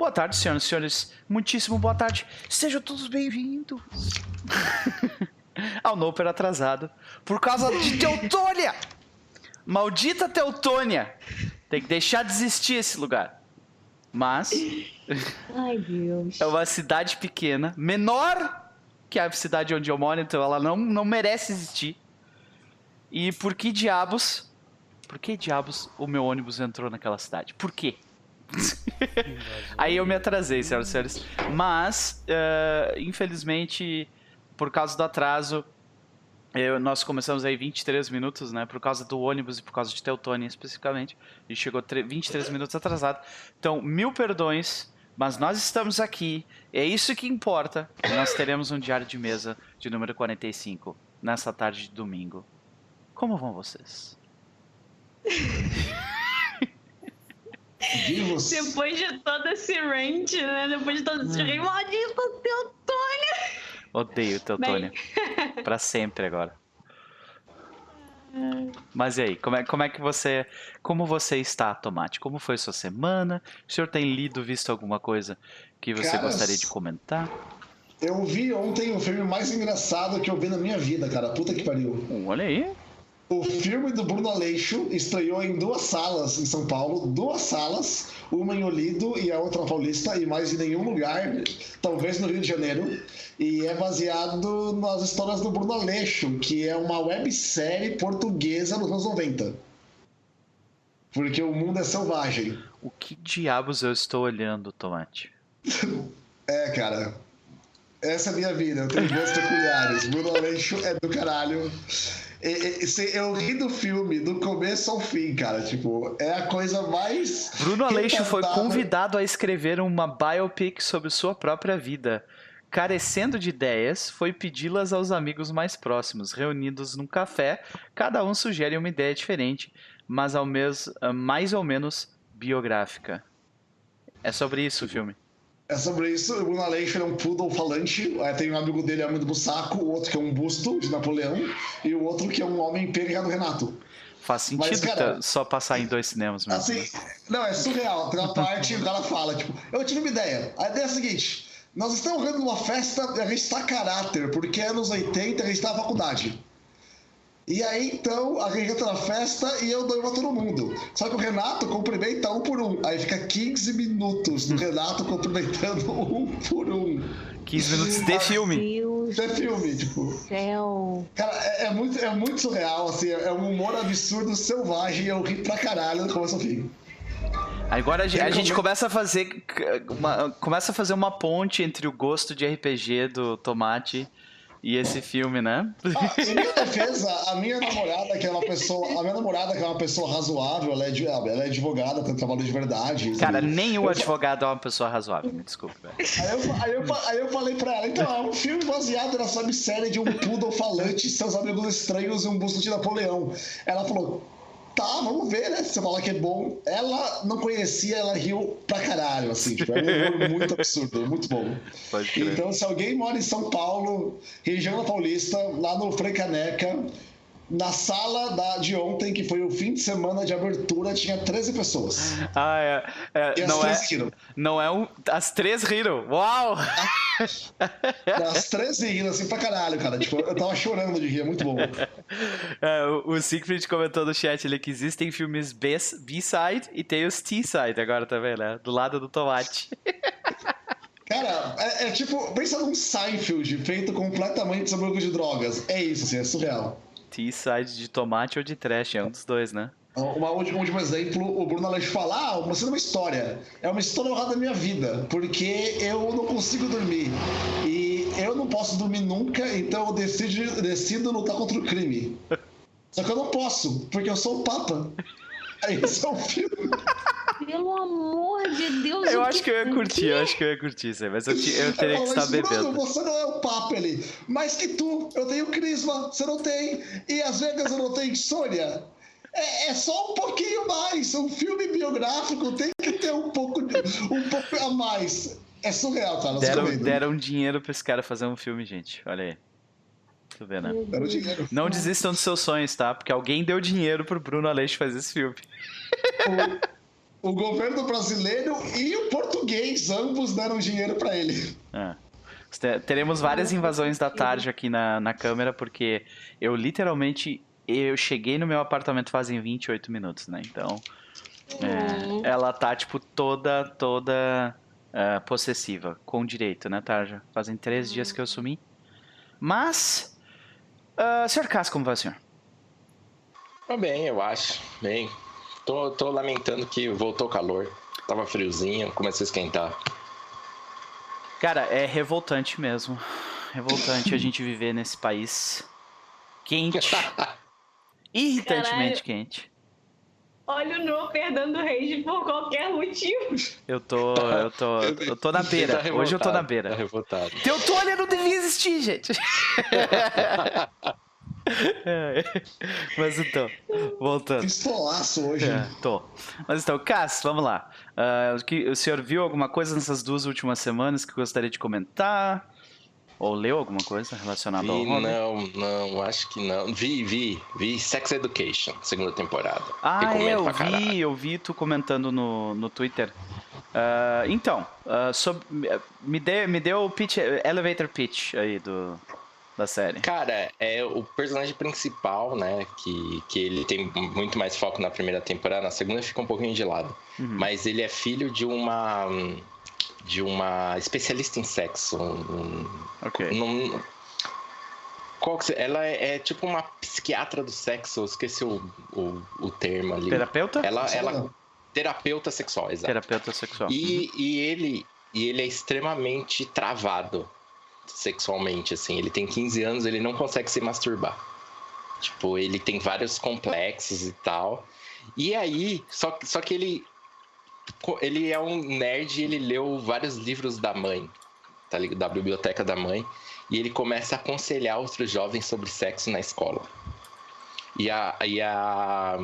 Boa tarde, senhoras e senhores. Muitíssimo boa tarde. Sejam todos bem-vindos ao Noper atrasado. Por causa de Teutônia! Maldita Teutônia! Tem que deixar de existir esse lugar. Mas Ai, Deus. é uma cidade pequena, menor que a cidade onde eu moro, então ela não, não merece existir. E por que diabos? Por que diabos o meu ônibus entrou naquela cidade? Por quê? Aí eu me atrasei, senhoras e senhores. Mas, eh, infelizmente, por causa do atraso, eu- nós começamos aí 23 minutos, né? Por causa do ônibus e por causa de Teutônia especificamente. E chegou tre- 23 minutos atrasado. Então, mil perdões, mas nós estamos aqui. É isso que importa. Nós teremos um diário de mesa de número 45 nessa tarde de domingo. Como vão vocês? Vivos. Depois de todo esse rant, né? Depois de todo esse hum. maldito Teutônia. Odeio Teutônia. pra sempre agora. Mas e aí, como é, como é que você. Como você está, Tomate? Como foi sua semana? O senhor tem lido, visto alguma coisa que você Caras, gostaria de comentar? Eu vi ontem o filme mais engraçado que eu vi na minha vida, cara. Puta que pariu. Olha aí. O filme do Bruno Aleixo estreou em duas salas em São Paulo, duas salas, uma em Olido e a outra na Paulista, e mais em nenhum lugar, talvez no Rio de Janeiro. E é baseado nas histórias do Bruno Aleixo, que é uma websérie portuguesa nos anos 90. Porque o mundo é selvagem. O que diabos eu estou olhando, Tomate? É, cara. Essa é a minha vida, eu tenho gostos peculiares. Bruno Aleixo é do caralho. Eu ri do filme do começo ao fim, cara. Tipo, é a coisa mais. Bruno Aleixo foi convidado a escrever uma biopic sobre sua própria vida. Carecendo de ideias, foi pedi-las aos amigos mais próximos. Reunidos num café, cada um sugere uma ideia diferente, mas ao mes mais ou menos biográfica. É sobre isso o filme. É sobre isso. O Bruno Aleixo é um poodle falante. Aí tem um amigo dele, amigo do saco. O outro que é um busto de Napoleão. E o outro que é um homem pegado Renato. Faz sentido Mas, cara, só passar em dois cinemas mesmo. Assim, né? não, é surreal. Tem uma parte que cara fala, tipo, eu tive uma ideia. A ideia é a seguinte: nós estamos vendo uma festa a gente está caráter, porque é anos 80 a gente está na faculdade. E aí, então, a gente entra na festa e eu dou pra todo mundo. Só que o Renato cumprimenta um por um. Aí fica 15 minutos do Renato cumprimentando um por um. 15 minutos de filme. É filme, tipo. céu. Cara, é, é muito, é muito surreal, assim. É um humor absurdo, selvagem. E eu ri pra caralho do começo ao fim. Agora a gente, a gente come- começa a fazer uma, começa a fazer uma ponte entre o gosto de RPG do Tomate e esse filme, né? Ah, em minha defesa, a minha namorada, que é uma pessoa. A minha namorada, que é uma pessoa razoável, ela é, de- ela é advogada, tem trabalho de verdade. Cara, nenhum Eu fa- advogado é uma pessoa razoável, me desculpe, velho. Aí aí, aí eu falei pra ela, então, é um filme baseado na websérie de um poodle falante, seus amigos estranhos e um busto de Napoleão. Ela falou, tá, vamos ver, né? Se você falar que é bom. Ela não conhecia, ela riu pra caralho, assim, tipo, é um humor muito absurdo, muito bom. Então, se alguém mora em São Paulo, região da Paulista, lá no Frei Caneca, na sala da, de ontem, que foi o fim de semana de abertura, tinha 13 pessoas. Ah, é. é, as não, é três riram. não é um. As três riram. Uau! As 13 riram assim pra caralho, cara. Tipo, eu tava chorando de rir, é muito bom. É, o, o Siegfried comentou no chat ali que existem filmes B-side e tem os T-side agora também, né? Do lado do tomate. Cara, é, é tipo, pensa num Seinfeld feito completamente sobre o de drogas. É isso, assim, é surreal. T-side de tomate ou de trash, é um dos dois, né? Uma, um último exemplo, o Bruno Aleixo fala, ah, você é uma história. É uma história honrada da minha vida, porque eu não consigo dormir. E eu não posso dormir nunca, então eu decido, decido lutar contra o crime. Só que eu não posso, porque eu sou o Papa. Esse é o filme. Pelo amor de Deus. Eu acho que eu ia curtir, eu acho que eu ia curtir isso aí, mas eu, eu teria que estar "Mas, Bruno, bebendo. você não é o Papa ele. Mais que tu, eu tenho crisma, você não tem. E às vezes eu não tenho insônia. É, é só um pouquinho mais. Um filme biográfico tem que ter um pouco, de- um pouco a mais. É surreal, cara. eu Deram, deram dinheiro pra esse cara fazer um filme, gente. Olha aí. Tu vê, né? Deram dinheiro. Não desistam dos seus sonhos, tá? Porque alguém deu dinheiro pro Bruno Aleixo fazer esse filme. O governo brasileiro e o português, ambos deram dinheiro pra ele. É. Te- Teremos várias invasões da tarde aqui na, na câmera, porque eu literalmente. Eu cheguei no meu apartamento fazem 28 minutos, né? Então. É, ela tá, tipo, toda, toda é, possessiva, com direito, né, Tarja? Fazem três dias que eu sumi. Mas. Uh, Sr. Cássio, como vai o senhor? Tá bem, eu acho. Bem. Tô, tô lamentando que voltou o calor. Tava friozinho, começou a esquentar. Cara, é revoltante mesmo. Revoltante a gente viver nesse país quente. Irritantemente Caralho. quente. Olha o No perdendo rage por qualquer motivo. Eu tô. Eu tô. Eu tô na beira. Tá Hoje eu tô na revoltado, beira. Tá revoltado. Teutônia não devia existir, gente. É, Mas então, voltando. Pistolaço hoje. É, tô. Mas então, Cass, vamos lá. O que- o senhor viu alguma coisa nessas duas últimas semanas que gostaria de comentar? Ou leu alguma coisa relacionada ao Vi, Robin? não, não, acho que não. Vi, vi, vi Sex Education, segunda temporada. Ah, é, eu caralho. vi, eu vi tu comentando no, no Twitter. Ah, então, ah, sob- me, dê, me deu o pitch, elevator pitch aí do, da série. Cara, é o personagem principal, né? Que, que ele tem muito mais foco na primeira temporada, na segunda fica um pouquinho de lado. Uhum. Mas ele é filho de uma. de uma especialista em sexo. um- Ok. Não- Qual que se- ela é, é tipo uma psiquiatra do sexo, eu esqueci o, o, o termo ali. Terapeuta? Ela, ela terapeuta sexual, exato. Terapeuta sexual. E, e ele e ele é extremamente travado sexualmente, assim. Ele tem 15 anos, ele não consegue se masturbar. Tipo, ele tem vários complexos e tal. E aí, só, que- só que ele ele é um nerd e ele leu vários livros da mãe, tá ligado? Da biblioteca da mãe. E ele começa a aconselhar outros jovens sobre sexo na escola. E a, e a,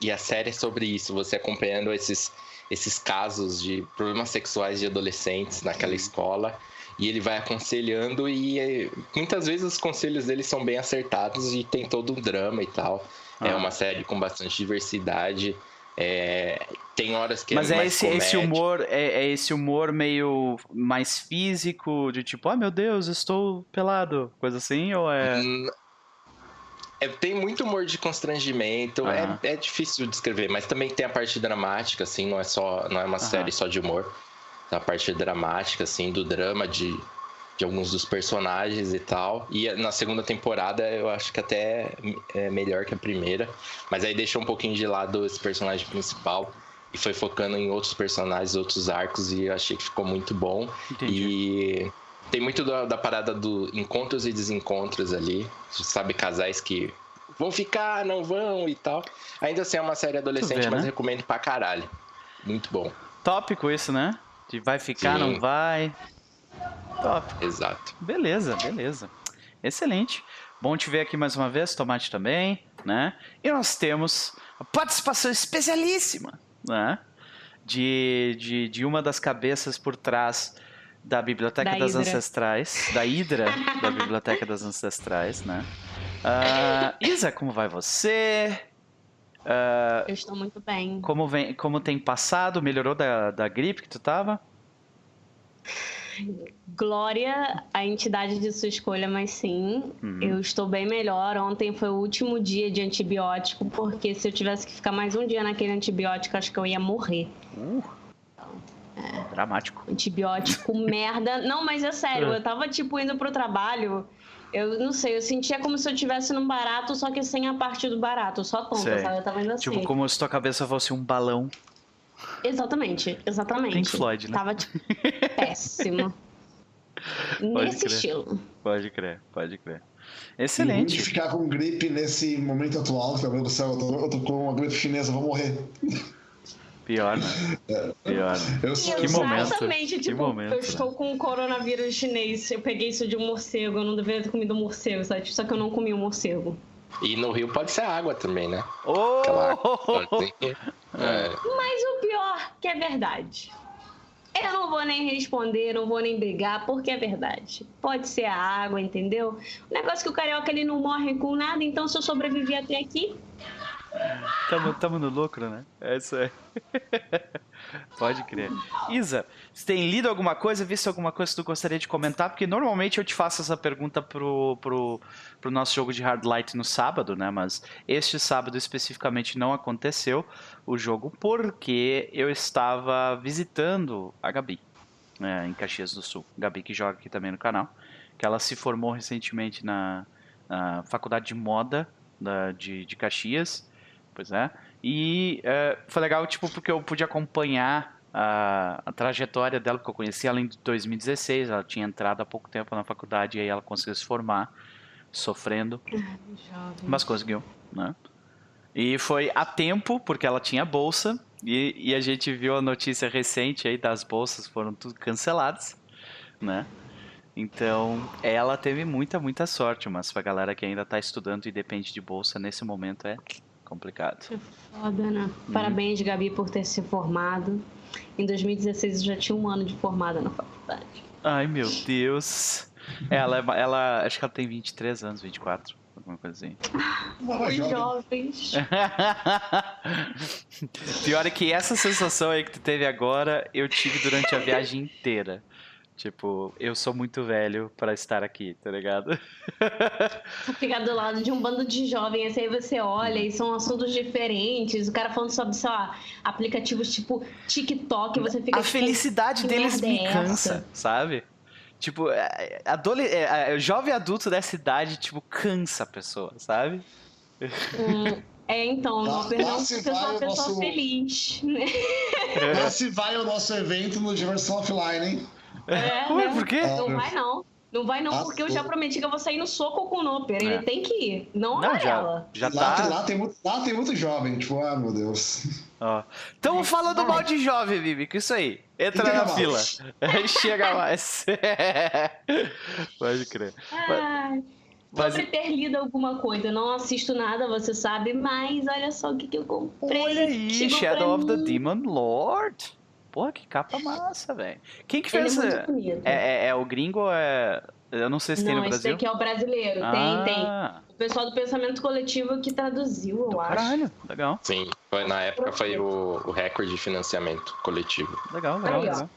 e a série é sobre isso, você acompanhando esses, esses casos de problemas sexuais de adolescentes naquela escola. E ele vai aconselhando e eh, muitas vezes os conselhos dele são bem acertados e tem todo um drama e tal. É Ah. uma série com bastante diversidade. é, tem horas que Mas é é esse, esse humor, é, é esse humor meio mais físico, de tipo, ah meu Deus, estou pelado, coisa assim, ou é. Hum, é, tem muito humor de constrangimento, Aham. é, é difícil de descrever, mas também tem a parte dramática, assim, não é só, não é uma série só de humor. Tem a parte dramática, assim, do drama de, de alguns dos personagens e tal. E na segunda temporada eu acho que até é melhor que a primeira, mas aí deixou um pouquinho de lado esse personagem principal e foi focando em outros personagens, outros arcos e eu achei que ficou muito bom. Entendi. E tem muito da, da parada do encontros e desencontros ali. Sabe, casais que vão ficar, não vão e tal. Ainda assim é uma série adolescente, vê, mas né? recomendo pra caralho. Muito bom, Tópico isso, né? De vai ficar, Sim. não vai. Top. exato. Beleza, beleza. Excelente. Bom te ver aqui mais uma vez, Tomate também, né? E nós temos a participação especialíssima, né? De, de, de uma das cabeças por trás da Biblioteca Da das Hidra. Ancestrais, da Hidra da Biblioteca das Ancestrais, né? Ah, Isa, como vai você? Ah, Eu estou muito bem. como, vem, como tem passado? Melhorou da, da gripe que tu tava? Glória à entidade de sua escolha, mas sim, Uhum. eu estou bem melhor. Ontem foi o último dia de antibiótico, porque se eu tivesse que ficar mais um dia naquele antibiótico, acho que eu ia morrer. Uh, dramático. Antibiótico, merda. Não, mas é sério, É. eu tava, tipo, indo pro trabalho. Eu não sei, eu sentia como se eu estivesse num barato, só que sem a parte do barato, só tonta, Sei. sabe? Eu tava indo assim. Tipo, como se tua cabeça fosse um balão. Exatamente, exatamente. Pink Floyd, né? Tava, tipo, péssimo. Nesse crer. estilo. Pode crer, pode crer. E Excelente. ficar com gripe nesse momento atual, meu Deus do céu, eu tô, eu tô com uma gripe chinesa, vou morrer. Pior, né? Pior. né? Eu sou, Que eu sou- momento, Exatamente, que tipo, momento, eu né? estou com coronavírus chinês, eu peguei isso de um morcego, eu não deveria ter comido um morcego, sabe? Só que eu não comi um morcego. E no Rio pode ser água também, né? Oh! Aquela água. É. Mas o pior que é verdade. Eu não vou nem responder, não vou nem brigar, porque é verdade. Pode ser a água, entendeu? O negócio é que o carioca ele não morre com nada, então se eu sobrevivi até aqui, Tamo, tamo no lucro, né? É isso aí. Pode crer. Isa, você tem lido alguma coisa, visto alguma coisa que tu gostaria de comentar? Porque normalmente eu te faço essa pergunta pro, pro, pro nosso jogo de Hard Light no sábado, né? Mas este sábado especificamente não aconteceu o jogo porque eu estava visitando a Gabi, né, em Caxias do Sul. Gabi que joga aqui também no canal. Que ela se formou recentemente na, na Faculdade de Moda da, de, de Caxias. Pois é. E foi legal, tipo, porque eu pude acompanhar a, a, trajetória dela, que eu conheci ela em 2016. Ela tinha entrado há pouco tempo na faculdade e aí ela conseguiu se formar, sofrendo. Mas conseguiu, né? E foi a tempo, porque ela tinha bolsa. E, e a gente viu a notícia recente aí das bolsas, foram tudo canceladas, né? Então, ela teve muita, muita sorte, mas pra galera que ainda tá estudando e depende de bolsa, nesse momento é complicado. É foda, né? Parabéns, Gabi, por ter se formado. Em 2016 eu já tinha um ano de formada na faculdade. Ai, meu Deus. Ela, ela acho que ela tem 23 anos, 24, alguma coisa assim. Os jovens. Pior é que essa sensação aí que tu teve agora, eu tive durante a viagem inteira. Tipo, eu sou muito velho para estar aqui, tá ligado? Ficar do lado de um bando de jovens, assim, aí você olha e são assuntos diferentes. O cara falando sobre, sei lá, aplicativos tipo TikTok, você fica. A tipo, felicidade deles me é cansa, sabe? Tipo, é, é, é, jovem adulto dessa idade, tipo, cansa a pessoa, sabe? Hum, é, então, não pergunto se eu sou uma pessoa nosso... feliz. Né? Lá se vai o nosso evento no Diversão Offline, hein? É, Ué, né? por quê? Não vai não. Não vai não, ah, porque eu já prometi que eu vou sair no soco com o Noper. É. Ele tem que ir, não, não já, já lá, tá. Lá tem, muito, lá tem muito jovem, tipo, ah, meu Deus. Ó. Tamo falando mal de jovem, Vivi, que isso aí. Entra na mais. fila. Chega mais. Pode crer. Ai. Mas... Sobre ter lido alguma coisa, eu não assisto nada, você sabe, mas olha só o que, que eu comprei. Olha aí, Shadow of the Demon Lord. Porra, que capa massa, velho. Quem que fez Ele é, muito bonito. É, é, é, o gringo ou é. Eu não sei se não, tem no Brasil. Não, esse aqui é o brasileiro. Ah. Tem, tem. O pessoal do pensamento coletivo que traduziu, eu do acho. Caralho, legal. Sim, foi, na época foi o, o recorde de financiamento coletivo. Legal, legal, Aí, legal.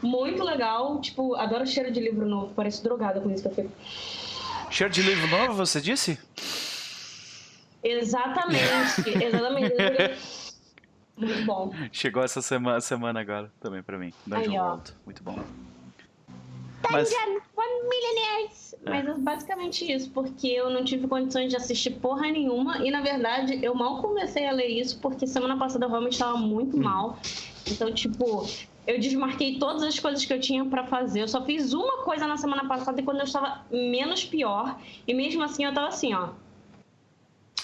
Muito legal. Tipo, adoro cheiro de livro novo. Parece drogada com isso que eu fico. Cheiro de livro novo, você disse? Exatamente, exatamente. Muito bom. Chegou essa semana, semana agora também pra mim. Dungeon Aí, World. Muito bom. Mas... Dungeon One Millionaires! É. Mas é basicamente isso, porque eu não tive condições de assistir porra nenhuma. E na verdade, eu mal comecei a ler isso, porque semana passada eu realmente estava muito hum. mal. Então, tipo, eu desmarquei todas as coisas que eu tinha para fazer. Eu só fiz uma coisa na semana passada e quando eu estava menos pior. E mesmo assim eu tava assim, ó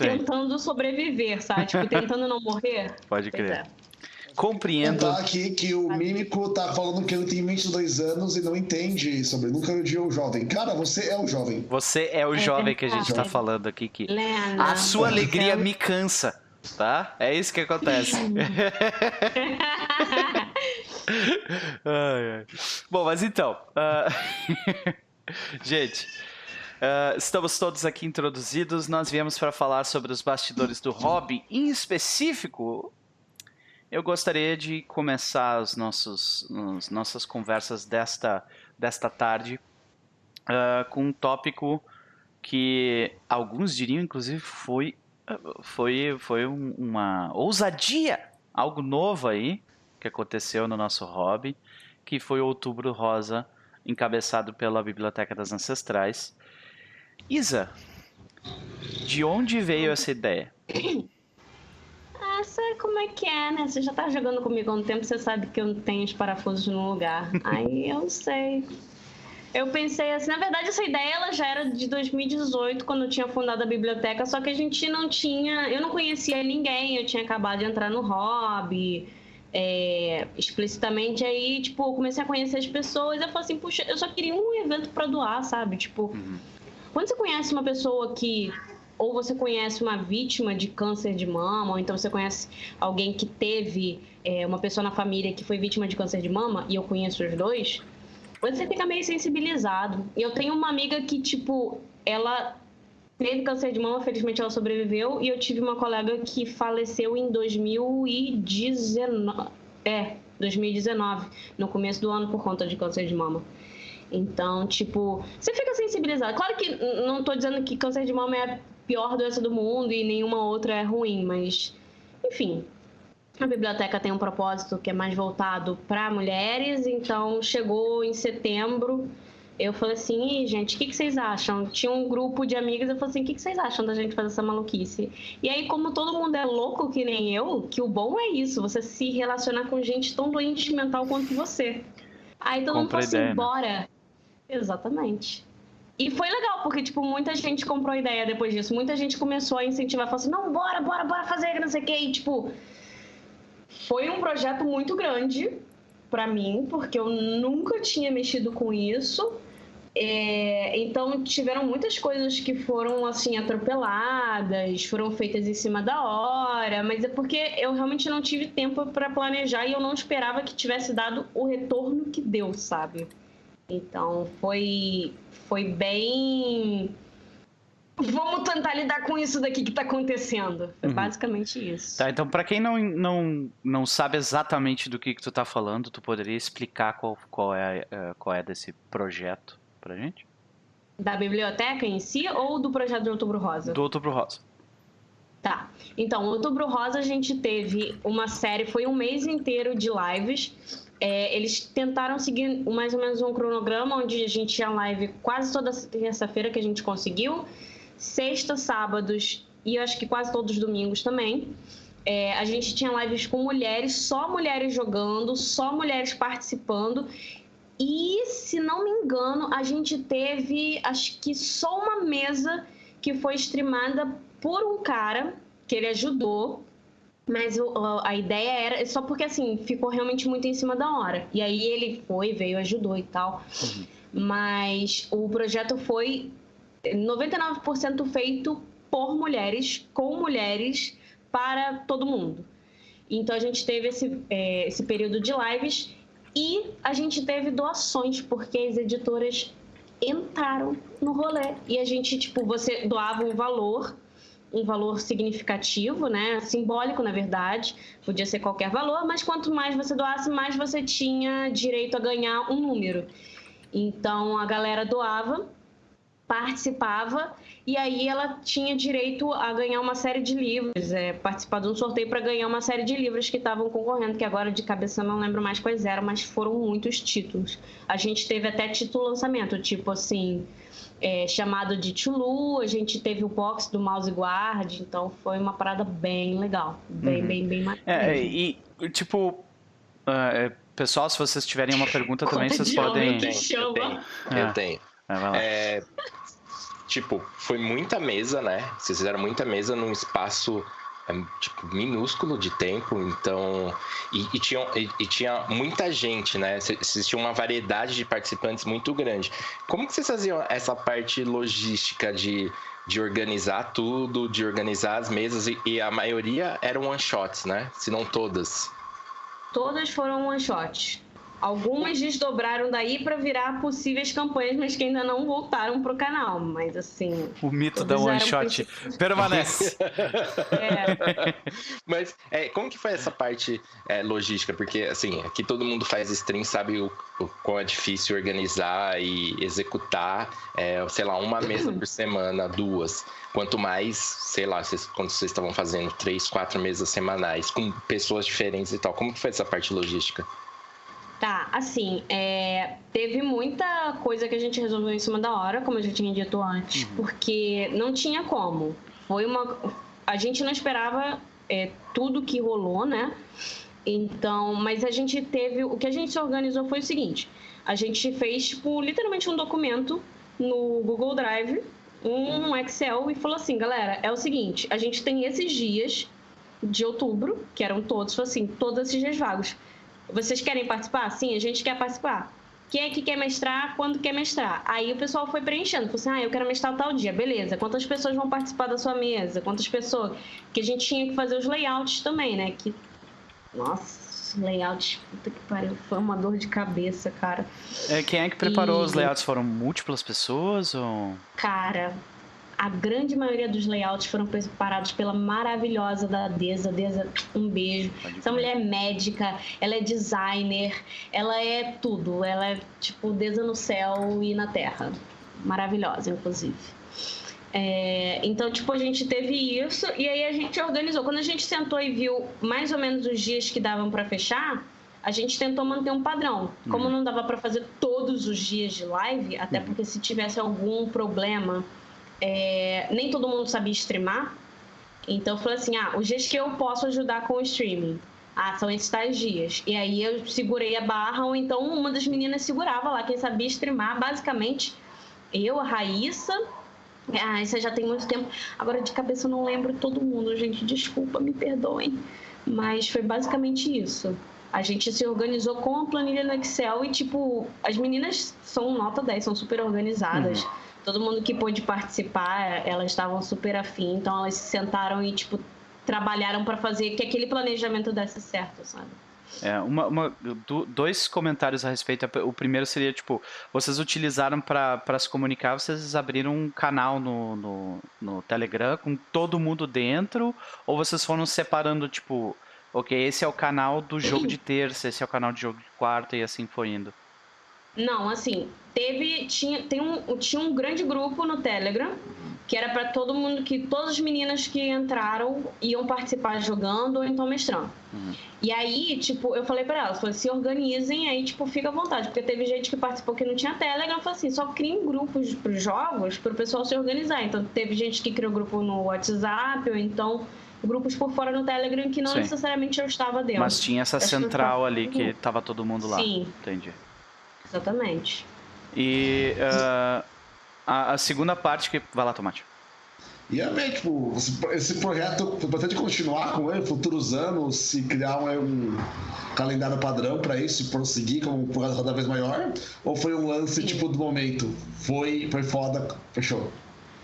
tentando sobreviver, sabe? Tipo, tentando não morrer. Pode crer. É. Compreendo. Tá aqui que o mímico tá falando que ele tem 22 anos e não entende sobre. Nunca odiou o jovem. Cara, você é o jovem. Você é o é jovem que a gente tá falando aqui. Que a sua alegria me cansa, tá? É isso que acontece. ai, ai. Bom, mas então. Uh... gente. Uh, estamos todos aqui introduzidos. Nós viemos para falar sobre os bastidores do hobby. Em específico, eu gostaria de começar os, nossas conversas desta, desta tarde uh, com um tópico que alguns diriam, inclusive, foi, foi, foi uma ousadia, algo novo aí que aconteceu no nosso hobby, que foi o Outubro Rosa, encabeçado pela Biblioteca das Ancestrais. Isa, de onde veio essa ideia? Ah, sabe como é que é, né? Você já tá jogando comigo há um tempo, você sabe que eu não tenho os parafusos no lugar. Aí eu sei. Eu pensei assim, na verdade essa ideia ela já era de 2018, quando eu tinha fundado a biblioteca, só que a gente não tinha, eu não conhecia ninguém, eu tinha acabado de entrar no hobby, é, explicitamente aí, tipo, comecei a conhecer as pessoas, eu falei assim, puxa, eu só queria um evento para doar, sabe? Tipo, uhum. Quando você conhece uma pessoa que ou você conhece uma vítima de câncer de mama, ou então você conhece alguém que teve é, uma pessoa na família que foi vítima de câncer de mama, e eu conheço os dois, você fica meio sensibilizado. E eu tenho uma amiga que, tipo, ela teve câncer de mama, felizmente ela sobreviveu. E eu tive uma colega que faleceu em 2019. É, 2019, no começo do ano, por conta de câncer de mama. Então, tipo, você fica sensibilizado. Claro que não tô dizendo que câncer de mama é a pior doença do mundo e nenhuma outra é ruim, mas, enfim. A biblioteca tem um propósito que é mais voltado para mulheres, então chegou em setembro eu falei assim, gente, o que, que, vocês acham? Tinha um grupo de amigas, eu falei assim, o que, que, vocês acham da gente fazer essa maluquice? E aí, como todo mundo é louco que nem eu, que o bom é isso, você se relacionar com gente tão doente mental quanto você. Aí todo mundo falou assim, né? bora. Exatamente. E foi legal, porque, tipo, muita gente comprou ideia depois disso. Muita gente começou a incentivar, falou assim, não, bora, bora, bora fazer, não sei o quê. E, tipo, foi um projeto muito grande para mim, porque eu nunca tinha mexido com isso. É, então tiveram muitas coisas que foram assim atropeladas, foram feitas em cima da hora, mas é porque eu realmente não tive tempo para planejar e eu não esperava que tivesse dado o retorno que deu, sabe? Então foi foi bem Vamos tentar lidar com isso daqui que tá acontecendo. Foi uhum. basicamente isso. Tá, então para quem não, não, não sabe exatamente do que, que tu tá falando, tu poderia explicar qual, qual, é, é qual é desse projeto? pra gente? Da biblioteca em si ou do projeto do Outubro Rosa? Do Outubro Rosa. Tá. Então, Outubro Rosa a gente teve uma série, foi um mês inteiro de lives. É, eles tentaram seguir mais ou menos um cronograma onde a gente tinha live quase toda terça-feira que a gente conseguiu, sexta, sábados e acho que quase todos os domingos também. É, a gente tinha lives com mulheres, só mulheres jogando, só mulheres participando. E, se não me engano, a gente teve, acho que só uma mesa que foi streamada por um cara que ele ajudou, mas o, a ideia era só porque assim ficou realmente muito em cima da hora. E aí ele foi, veio, ajudou e tal. Uhum. Mas o projeto foi 99% feito por mulheres, com mulheres, para todo mundo. Então a gente teve esse, é, esse período de lives e a gente teve doações, porque as editoras entraram no rolê. E a gente, tipo, você doava um valor, um valor significativo, né? Simbólico, na verdade. Podia ser qualquer valor, mas quanto mais você doasse, mais você tinha direito a ganhar um número. Então a galera doava participava e aí ela tinha direito a ganhar uma série de livros, é, participar de um sorteio para ganhar uma série de livros que estavam concorrendo, que agora de cabeça não lembro mais quais eram, mas foram muitos títulos. A gente teve até título lançamento, tipo assim, é, chamado de Tulu, a gente teve o box do Mouse Guard, então foi uma parada bem legal, bem, uhum. bem, bem bem É, e tipo, uh, pessoal, se vocês tiverem uma pergunta também, vocês podem. Eu tenho, eu tenho. É. Eu tenho. É, tipo, foi muita mesa, né? Vocês fizeram muita mesa num espaço é, tipo, minúsculo de tempo, então. E, e, tinha, e, e, tinha muita gente, né? Existia uma variedade de participantes muito grande. Como que vocês faziam essa parte logística de, de organizar tudo, de organizar as mesas? E, e a maioria eram one-shots, né? Se não todas. Todas foram one-shots. Algumas desdobraram daí para virar possíveis campanhas, mas que ainda não voltaram pro canal. Mas assim. O mito da one shot permanece. é. Mas é, como que foi essa parte é, logística? Porque assim, aqui todo mundo faz stream, sabe o, o quão é difícil organizar e executar, é, sei lá, uma mesa por semana, duas. Quanto mais, sei lá, vocês, quando vocês estavam fazendo três, quatro mesas semanais, com pessoas diferentes e tal. Como que foi essa parte logística? Tá, assim, é, teve muita coisa que a gente resolveu em cima da hora, como eu já tinha dito antes, uhum. porque não tinha como. Foi uma. A gente não esperava é, tudo que rolou, né? Então, mas a gente teve. O que a gente se organizou foi o seguinte: a gente fez, tipo, literalmente um documento no Google Drive, um Excel, e falou assim, galera, é o seguinte, a gente tem esses dias de outubro, que eram todos, assim, todos esses dias vagos vocês querem participar? Sim, a gente quer participar. Quem é que quer mestrar? Quando quer mestrar? Aí o pessoal foi preenchendo. Falou assim, ah, eu quero mestrar tal dia. Beleza. Quantas pessoas vão participar da sua mesa? Quantas pessoas? Que a gente tinha que fazer os layouts também, né? Que... Nossa, layouts, puta que pariu. Foi uma dor de cabeça, cara. É, quem é que preparou e... os layouts? Foram múltiplas pessoas ou... Cara, a grande maioria dos layouts foram preparados pela maravilhosa da Deza. Deza, um beijo. Essa mulher é médica, ela é designer, ela é tudo. Ela é tipo Deza no céu e na terra. Maravilhosa, inclusive. É, então, tipo, a gente teve isso e aí a gente organizou. Quando a gente sentou e viu mais ou menos os dias que davam para fechar, a gente tentou manter um padrão. Como uhum. não dava para fazer todos os dias de live, até uhum. porque se tivesse algum problema, é, nem todo mundo sabia streamar. Então, falei assim: ah, os dias que eu posso ajudar com o streaming. Ah, são esses tais dias. E aí eu segurei a barra, ou então uma das meninas segurava lá, quem sabia streamar. Basicamente, eu, a Raíssa, ah, isso já tem muito tempo. Agora de cabeça eu não lembro todo mundo, gente. Desculpa, me perdoem. Mas foi basicamente isso. A gente se organizou com a planilha no Excel e, tipo, as meninas são nota 10, são super organizadas. Uhum. Todo mundo que pôde participar, elas estavam super afim. Então elas se sentaram e, tipo, trabalharam para fazer que aquele planejamento desse certo, sabe? É, uma, uma, dois comentários a respeito. O primeiro seria, tipo, vocês utilizaram para se comunicar, vocês abriram um canal no, no, no, Telegram com todo mundo dentro, ou vocês foram separando, tipo, ok, esse é o canal do jogo de terça, esse é o canal de jogo de quarta, e assim foi indo? Não, assim, teve, tinha, tem um, tinha um grande grupo no Telegram que era para todo mundo, que todas as meninas que entraram iam participar jogando ou então mestrando. Uhum. E aí, tipo, eu falei para elas, falei, se organizem, aí, tipo, fica à vontade, porque teve gente que participou que não tinha Telegram, eu falei assim, só criem grupos para jogos para o pessoal se organizar. Então, teve gente que criou grupo no WhatsApp, ou então grupos por fora no Telegram que não Sim. necessariamente eu estava dentro. Mas tinha essa central ali que tava todo mundo lá. Sim. Entendi. Exatamente. E uh, a, a, segunda parte que. Vai lá, Tomate. E é bem, tipo, esse projeto pretende continuar com ele futuros anos, se criar um, um calendário padrão para isso e prosseguir com um projeto cada vez maior? Ou foi um lance, Sim. tipo, do momento? Foi, foi foda, fechou?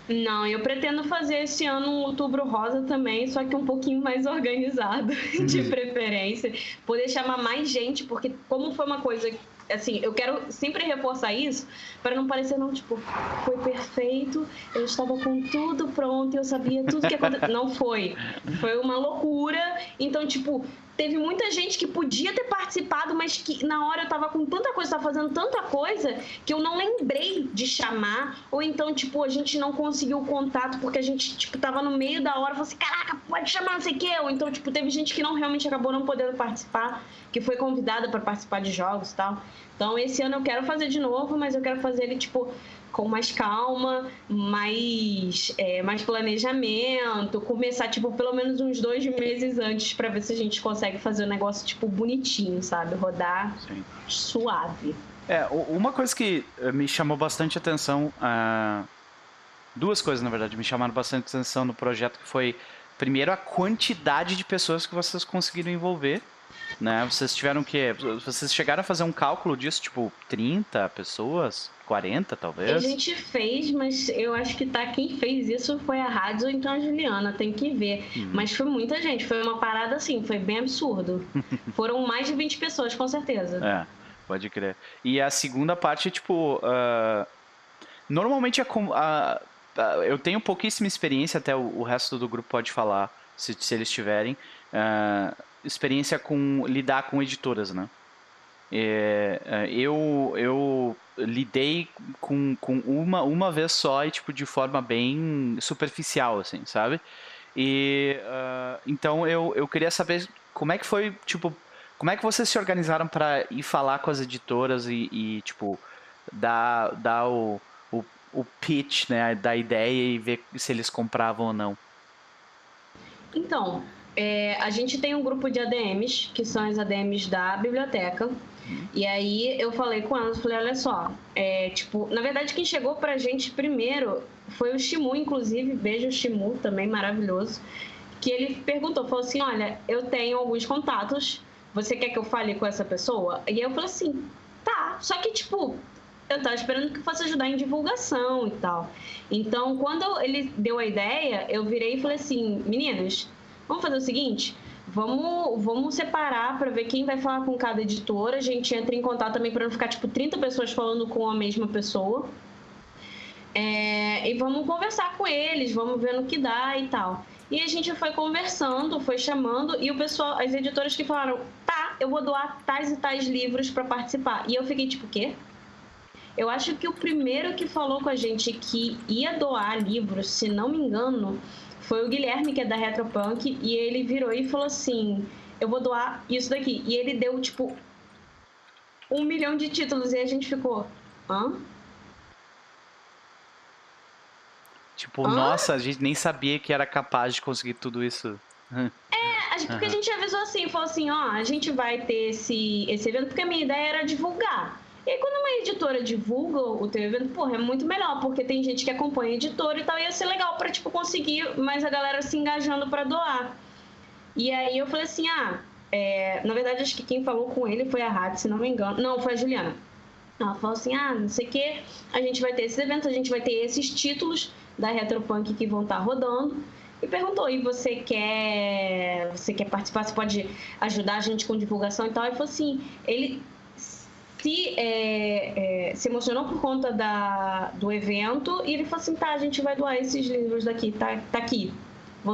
Não, eu pretendo fazer esse ano um outubro rosa também, só que um pouquinho mais organizado, de preferência. Poder chamar mais gente, porque como foi uma coisa assim, eu quero sempre reforçar isso para não parecer, não, tipo, foi perfeito, eu estava com tudo pronto, eu sabia tudo que ia acontecer. Não foi. Foi uma loucura. Então, tipo, teve muita gente que podia ter participado, mas que na hora eu tava com tanta coisa, tava fazendo tanta coisa, que eu não lembrei de chamar. Ou então, tipo, a gente não conseguiu o contato porque a gente, tipo, tava no meio da hora, falou assim, caraca, pode chamar não sei o quê. Ou então, tipo, teve gente que não realmente acabou não podendo participar, que foi convidada para participar de jogos e tal. Então, esse ano eu quero fazer de novo, mas eu quero fazer ele, tipo, com mais calma, mais, é, mais planejamento, começar, tipo, pelo menos uns dois meses antes para ver se a gente consegue fazer o um negócio, tipo, bonitinho, sabe? Rodar Sim. suave. É, uma coisa que eh, me chamou bastante atenção, uh, duas coisas, na verdade, me chamaram bastante atenção no projeto, que foi, primeiro, a quantidade de pessoas que vocês conseguiram envolver, né? Vocês tiveram que. Vocês chegaram a fazer um cálculo disso, tipo, 30 pessoas? 40, talvez? A gente fez, mas eu acho que tá quem fez isso foi a Rádio ou então a Juliana, tem que ver. Uhum. Mas foi muita gente, foi uma parada assim, foi bem absurdo. Foram mais de 20 pessoas, com certeza. É, pode crer. E a segunda parte, tipo. Uh, normalmente a, a, a, eu tenho pouquíssima experiência, até o, o, resto do grupo pode falar, se, se eles tiverem. Uh, experiência com lidar com editoras, né? É, é, eu, eu lidei com, com uma, uma vez só e tipo de forma bem superficial, assim, sabe? E uh, então eu, eu queria saber como é que foi, tipo, como é que vocês se organizaram para ir falar com as editoras e, e tipo, dar, dar o, o, o pitch, né, da ideia e ver se eles compravam ou não? Então, é, a gente tem um grupo de ADMs, que são as ADMs da biblioteca. E aí eu falei com elas, falei, olha só, é, tipo, na verdade quem chegou pra gente primeiro foi o Shimu, inclusive, beijo Shimu, também maravilhoso, que ele perguntou, falou assim, olha, eu tenho alguns contatos, você quer que eu fale com essa pessoa? E eu falei assim, tá, só que tipo, eu tava esperando que fosse ajudar em divulgação e tal. Então, quando ele deu a ideia, eu virei e falei assim, meninas, Vamos fazer o seguinte? Vamos, vamos separar para ver quem vai falar com cada editora. A gente entra em contato também para não ficar tipo 30 pessoas falando com a mesma pessoa. É, e vamos conversar com eles, vamos ver no que dá e tal. E a gente foi conversando, foi chamando, e o pessoal, as editoras que falaram, tá, eu vou doar tais e tais livros para participar. E eu fiquei tipo, o quê? Eu acho que o primeiro que falou com a gente que ia doar livros, se não me engano, foi o Guilherme, que é da Retropunk, e ele virou e falou assim: Eu vou doar isso daqui. E ele deu, tipo, um milhão de títulos, e a gente ficou, hã? Tipo, Hã? nossa, a gente nem sabia que era capaz de conseguir tudo isso. É, porque a gente avisou assim, falou assim, ó, a gente vai ter esse, esse evento, porque a minha ideia era divulgar. E aí, quando uma editora divulga o teu evento, porra, é muito melhor, porque tem gente que acompanha a editora e tal, ia ser legal pra, tipo, conseguir mais a galera se engajando para doar. E aí eu falei assim, ah, é, na verdade, acho que quem falou com ele foi a Rádio, se não me engano. Não, foi a Juliana. Ela falou assim, ah, não sei o que, a gente vai ter esse evento, a gente vai ter esses títulos da Retropunk que vão estar tá rodando. E perguntou, e você quer, você quer participar? Você pode ajudar a gente com divulgação e tal? E falou assim, ele se, é, é, se emocionou por conta da, do evento e ele falou assim, tá, a gente vai doar esses livros daqui, tá, tá aqui.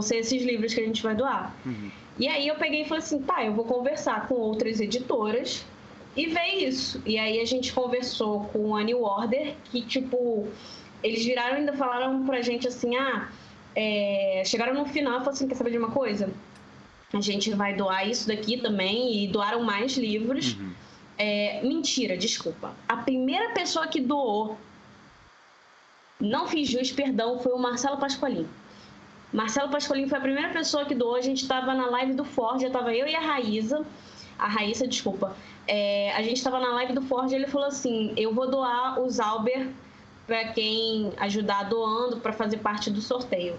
Ser esses livros que a gente vai doar. Uhum. E aí eu peguei e falei assim, tá, eu vou conversar com outras editoras e ver isso. E aí a gente conversou com a New Order, que tipo eles viraram e ainda falaram pra gente assim, ah, é... chegaram no final e falaram assim, quer saber de uma coisa? A gente vai doar isso daqui também e doaram mais livros. Uhum. É... mentira, desculpa. A primeira pessoa que doou, não fiz jus, perdão, foi o Marcelo Pascoalin. Marcelo Pascoalin foi a primeira pessoa que doou. A gente estava na live do Ford, já estava eu e a Raíza. A Raíssa, desculpa. É, a gente estava na live do Ford e ele falou assim: Eu vou doar os Alber para quem ajudar doando para fazer parte do sorteio.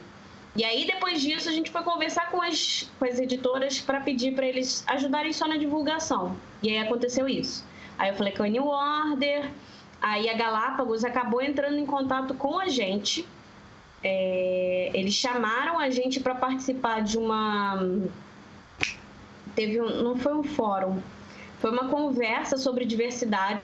E aí, depois disso, a gente foi conversar com as, com as editoras para pedir para eles ajudarem só na divulgação. E aí aconteceu isso. Aí eu falei com a New Order, aí a Galápagos acabou entrando em contato com a gente. É, eles chamaram a gente para participar de uma. Teve um, não foi um fórum, foi uma conversa sobre diversidade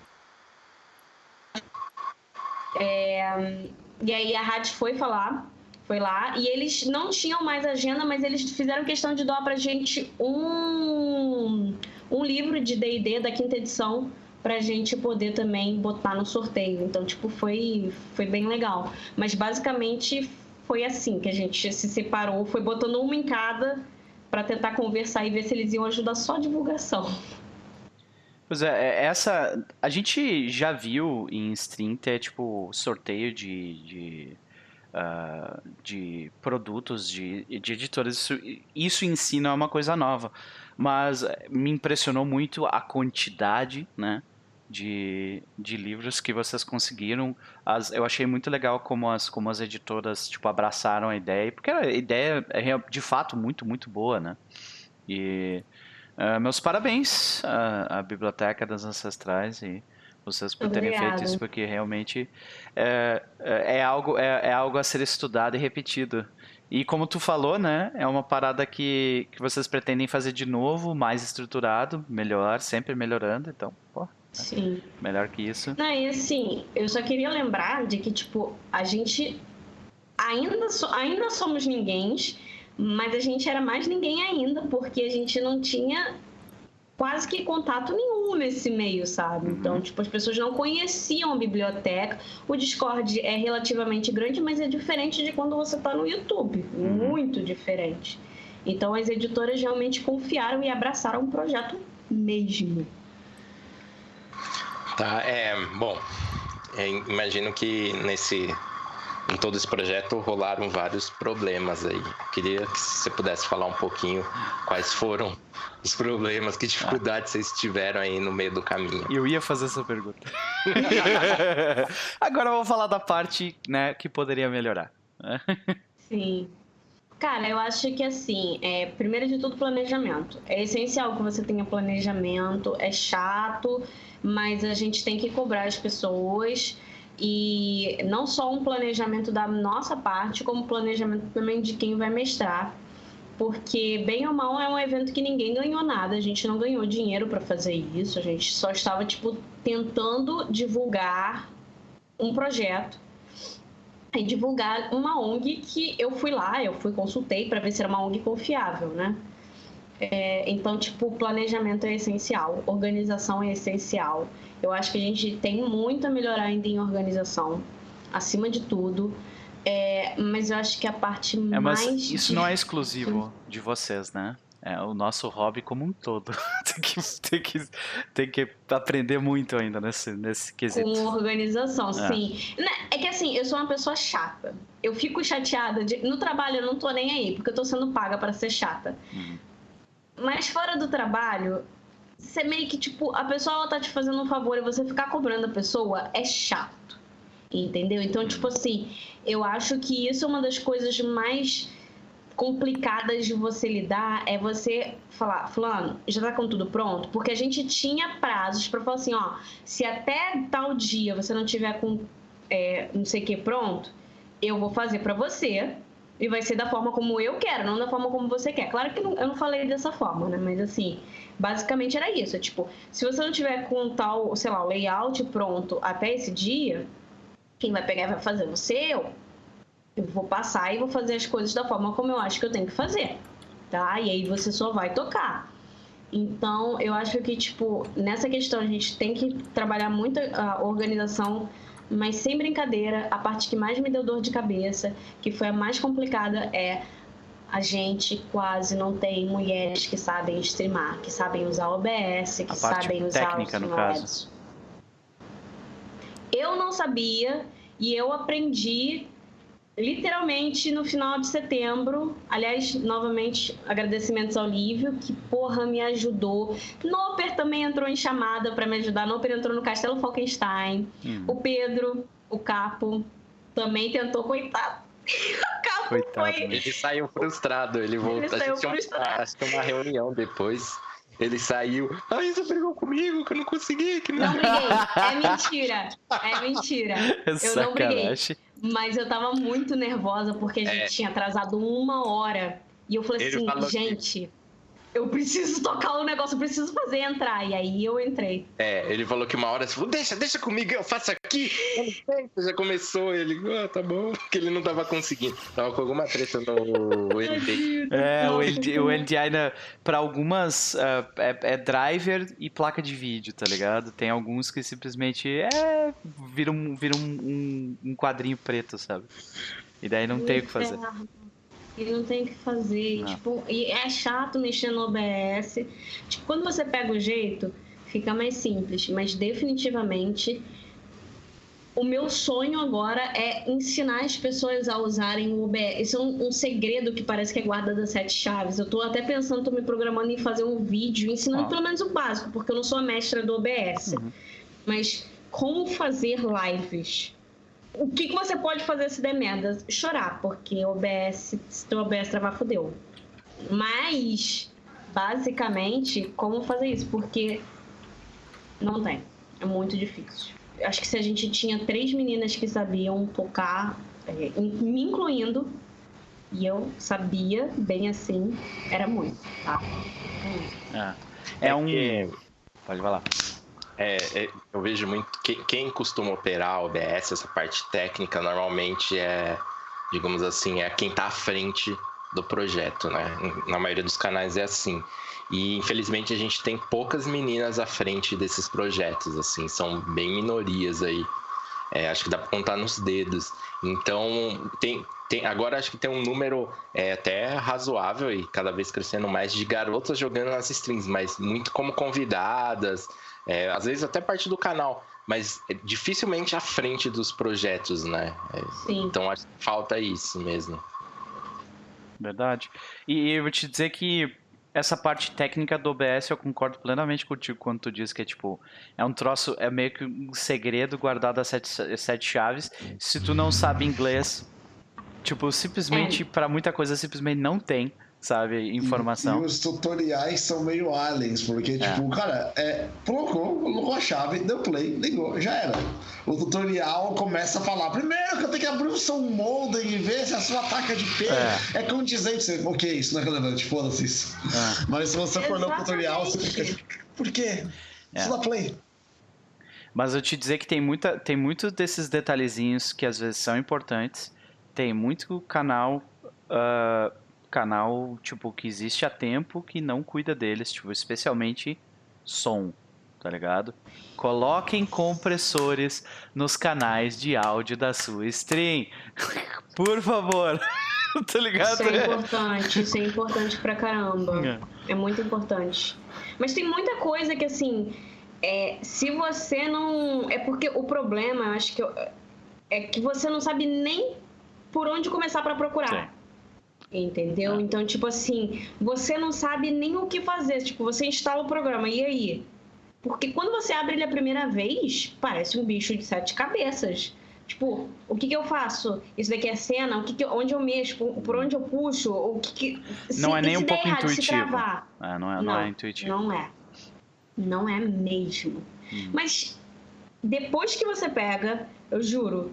é, e aí a rádio foi falar, foi lá, e eles não tinham mais agenda, mas eles fizeram questão de doar pra gente um, um livro de D&D da quinta edição pra gente poder também botar no sorteio. Então, tipo, foi, foi bem legal. Mas basicamente foi assim que a gente se separou, foi botando uma em cada para tentar conversar e ver se eles iam ajudar só a divulgação. Pois é, é, essa. A gente já viu em stream ter, tipo, sorteio de. de... Uh, de produtos de, de editoras, isso, isso em si não é uma coisa nova, mas me impressionou muito a quantidade, né, de, de livros que vocês conseguiram. As, eu achei muito legal como as, como as editoras tipo, abraçaram a ideia, porque a ideia é de fato muito, muito boa, né? E Uh, meus parabéns à, à, Biblioteca das Ancestrais e vocês por terem Obrigada. feito isso, porque realmente é, é, é algo, é, é, algo a ser estudado e repetido. E como tu falou, né, é uma parada que, que vocês pretendem fazer de novo, mais estruturado, melhor, sempre melhorando, então, pô, Sim. Melhor que isso. Não, e assim, eu só queria lembrar de que, tipo, a gente ainda, so, ainda somos ninguém mas a gente era mais ninguém ainda, porque a gente não tinha quase que contato nenhum nesse meio, sabe? Uhum. Então, tipo, as pessoas não conheciam a biblioteca. O Discord é relativamente grande, mas é diferente de quando você está no YouTube. Uhum. Muito diferente. Então, as editoras realmente confiaram e abraçaram o projeto mesmo. Tá, é. Bom, é, imagino que nesse em todo esse projeto rolaram vários problemas aí. Queria que você pudesse falar um pouquinho quais foram os problemas, que dificuldades vocês tiveram aí no meio do caminho. Eu ia fazer essa pergunta. Agora eu vou falar da parte, né, que poderia melhorar. Sim. Cara, eu acho que assim, é, primeiro de tudo, planejamento. É essencial que você tenha planejamento, é chato, mas a gente tem que cobrar as pessoas e não só um planejamento da nossa parte, como planejamento também de quem vai mestrar, porque bem ou mal é um evento que ninguém ganhou nada, a gente não ganhou dinheiro para fazer isso, a gente só estava tipo tentando divulgar um projeto. é divulgar uma ONG que eu fui lá, eu fui consultei para ver se era uma ONG confiável, né? É, então, tipo, planejamento é essencial, organização é essencial. Eu acho que a gente tem muito a melhorar ainda em organização, acima de tudo. É, mas eu acho que a parte É, mas mais. isso não é exclusivo de vocês, né? É o nosso hobby como um todo. tem, que, tem, que, tem que aprender muito ainda nesse, nesse quesito. Com organização, É. sim. Né, É que assim, eu sou uma pessoa chata. Eu fico chateada. de- No trabalho eu não tô nem aí, porque eu tô sendo paga para ser chata. Uhum. Mas fora do trabalho, você meio que, tipo, a pessoa ela tá te fazendo um favor e você ficar cobrando a pessoa é chato. Entendeu? Então, tipo assim, eu acho que isso é uma das coisas mais complicadas de você lidar é você falar, fulano, já tá com tudo pronto? Porque a gente tinha prazos para falar assim, ó, se até tal dia você não tiver com é, não sei o que pronto, eu vou fazer para você e vai ser da forma como eu quero, não da forma como você quer. Claro que não- eu não falei dessa forma, né? Mas assim, basicamente era isso. Tipo, se você não tiver com tal, sei lá, o layout pronto até esse dia, quem vai pegar vai fazer você, eu. Eu vou passar e vou fazer as coisas da forma como eu acho que eu tenho que fazer, tá? E aí você só vai tocar. Então, eu acho que, tipo, nessa questão a gente tem que trabalhar muito a organização, mas sem brincadeira. A parte que mais me deu dor de cabeça, que foi a mais complicada, é a gente quase não tem mulheres que sabem streamar, que sabem usar OBS, que A parte sabem usar técnica, os no caso. Eu não sabia e eu aprendi literalmente no final de setembro. Aliás, novamente, agradecimentos ao Lívio, que porra me ajudou. Noper também entrou em chamada para me ajudar. Noper entrou no Castelo Falkenstein. Hum, O Pedro, o Capo, também tentou, coitado. O Capo Coitado, foi. Ele saiu frustrado, ele voltou. a saiu gente frustrado. acho que uma reunião depois. Ele saiu. Ah, você brigou comigo, que eu não consegui, que não. Não briguei. É mentira. É mentira. Eu não briguei. Mas eu tava muito nervosa porque a gente É. tinha atrasado uma hora. E eu falei Ele assim, gente, eu preciso tocar o negócio, eu preciso fazer entrar. E aí eu entrei. É, ele falou que uma hora você falou, deixa, deixa comigo, eu faço aqui. Eu não sei. Já começou, ele, ah, tá bom, porque ele não tava conseguindo. Tava com alguma treta no NT. É, o, muito o. NDI na- pra algumas ah, é, é driver e placa de vídeo, tá ligado? Tem alguns que simplesmente é vira um, vira um, um, um quadrinho preto, sabe? E daí não tem o que fazer. E não tem o que fazer. Não. Tipo, e é chato mexer no OBS. Tipo, quando você pega o jeito, fica mais simples. Mas definitivamente o meu sonho agora é ensinar as pessoas a usarem o OBS. Isso é um, um segredo que parece que é guarda das sete chaves. Eu tô até pensando, tô me programando em fazer um vídeo ensinando Ah. pelo menos o básico, porque eu não sou a mestra do OBS. Uhum. Mas como fazer lives? O que, que você pode fazer se der merda? Chorar, porque OBS, se teu OBS travar, fodeu. Mas, basicamente, como fazer isso? Porque não tem. É muito difícil. Acho que se a gente tinha três meninas que sabiam tocar, é, me incluindo, e eu sabia bem assim, era muito, tá? É, é um. que- Pode falar. É, é, eu vejo muito. Quem, quem costuma operar OBS, essa parte técnica, normalmente é, digamos assim, é quem tá à frente do projeto, né? Na maioria dos canais é assim. E infelizmente a gente tem poucas meninas à frente desses projetos, assim, são bem minorias aí. É, acho que dá pra contar nos dedos. Então, tem, tem, agora acho que tem um número é, até razoável e cada vez crescendo mais de garotas jogando nas streams, mas muito como convidadas, é, às vezes até parte do canal, mas é dificilmente à frente dos projetos, né? É, Sim. então acho que falta isso mesmo. Verdade. E eu vou te dizer que essa parte técnica do OBS eu concordo plenamente contigo quando tu diz que é tipo, é um troço, é meio que um segredo guardado a sete, sete chaves. Se tu não sabe inglês, tipo, simplesmente, pra muita coisa, simplesmente não tem, sabe, informação. E os tutoriais são meio aliens, porque, tipo, cara, é, colocou, colocou a chave, deu play, ligou, já era. O tutorial começa a falar: primeiro que eu tenho que abrir o seu modem e ver se a sua taxa de P É. é, condizente. Você, ok, isso não é relevante, foda-se isso. Ah. Mas se você for ler o tutorial, você fica. Por quê? É. Só dá play. Mas eu te dizer que tem muita, tem muito desses detalhezinhos que às vezes são importantes. Tem muito canal, ah, canal tipo que existe há tempo que não cuida deles, tipo especialmente som, tá ligado? Coloquem compressores nos canais de áudio da sua stream, por favor. tá ligado? Isso é importante, isso é importante pra caramba. É muito importante. Mas tem muita coisa que, assim, é, se você não. É porque o problema, eu acho que. eu- é que você não sabe nem por onde começar pra procurar. Entendeu? Ah. Então, tipo assim, você não sabe nem o que fazer. Tipo, você instala o programa, e aí? Porque quando você abre ele a primeira vez, parece um bicho de sete cabeças. Tipo, o que, que eu faço? Isso daqui é cena? O que que eu- onde eu mexo? Por, onde eu puxo? O que que... Não se- é nem um pouco errado, intuitivo. Ah, não, é, não, é intuitivo. Não é. Não é mesmo. Hum. Mas depois que você pega, eu juro,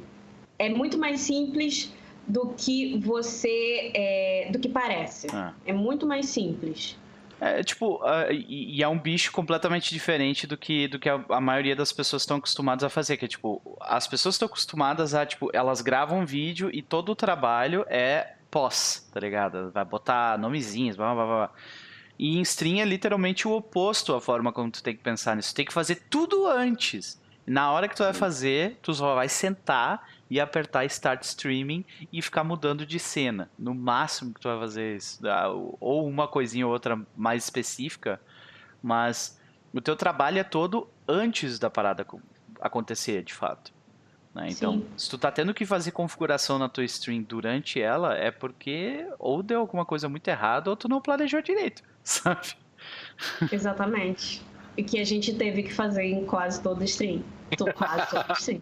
é muito mais simples do que você. é, do que parece. Ah. É muito mais simples. É tipo, ah, e, e é um bicho completamente diferente do que, do que a, a maioria das pessoas estão acostumadas a fazer. Que é tipo, as pessoas estão acostumadas a, tipo, elas gravam vídeo e todo o trabalho é pós, tá ligado? Vai botar nomezinhos, blá blá blá. blá. E em stream é literalmente o oposto a forma como tu tem que pensar nisso. Tu tem que fazer tudo antes. Na hora que tu vai fazer, tu só vai sentar e apertar Start Streaming e ficar mudando de cena. No máximo que tu vai fazer isso. Ah, Ou uma coisinha ou outra mais específica, mas o teu trabalho é todo antes da parada co- acontecer, de fato. né? Então, Sim. se tu tá tendo que fazer configuração na tua stream durante ela, é porque ou deu alguma coisa muito errada ou tu não planejou direito, sabe? Exatamente. E que a gente teve que fazer em quase todo stream. Tô quase todo stream.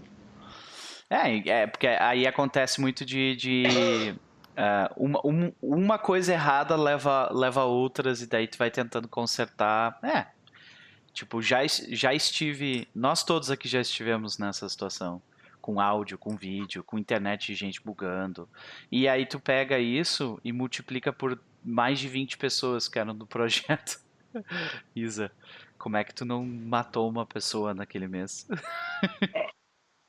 É, é porque aí acontece muito de. de ah, uma, um- uma coisa errada leva, leva a outras e daí tu vai tentando consertar. É. Tipo, já, já estive. Nós todos aqui já estivemos nessa situação. Com áudio, com vídeo, com internet de gente bugando. E aí tu pega isso e multiplica por mais de 20 pessoas que eram do projeto. Isa, como é que tu não matou uma pessoa naquele mês?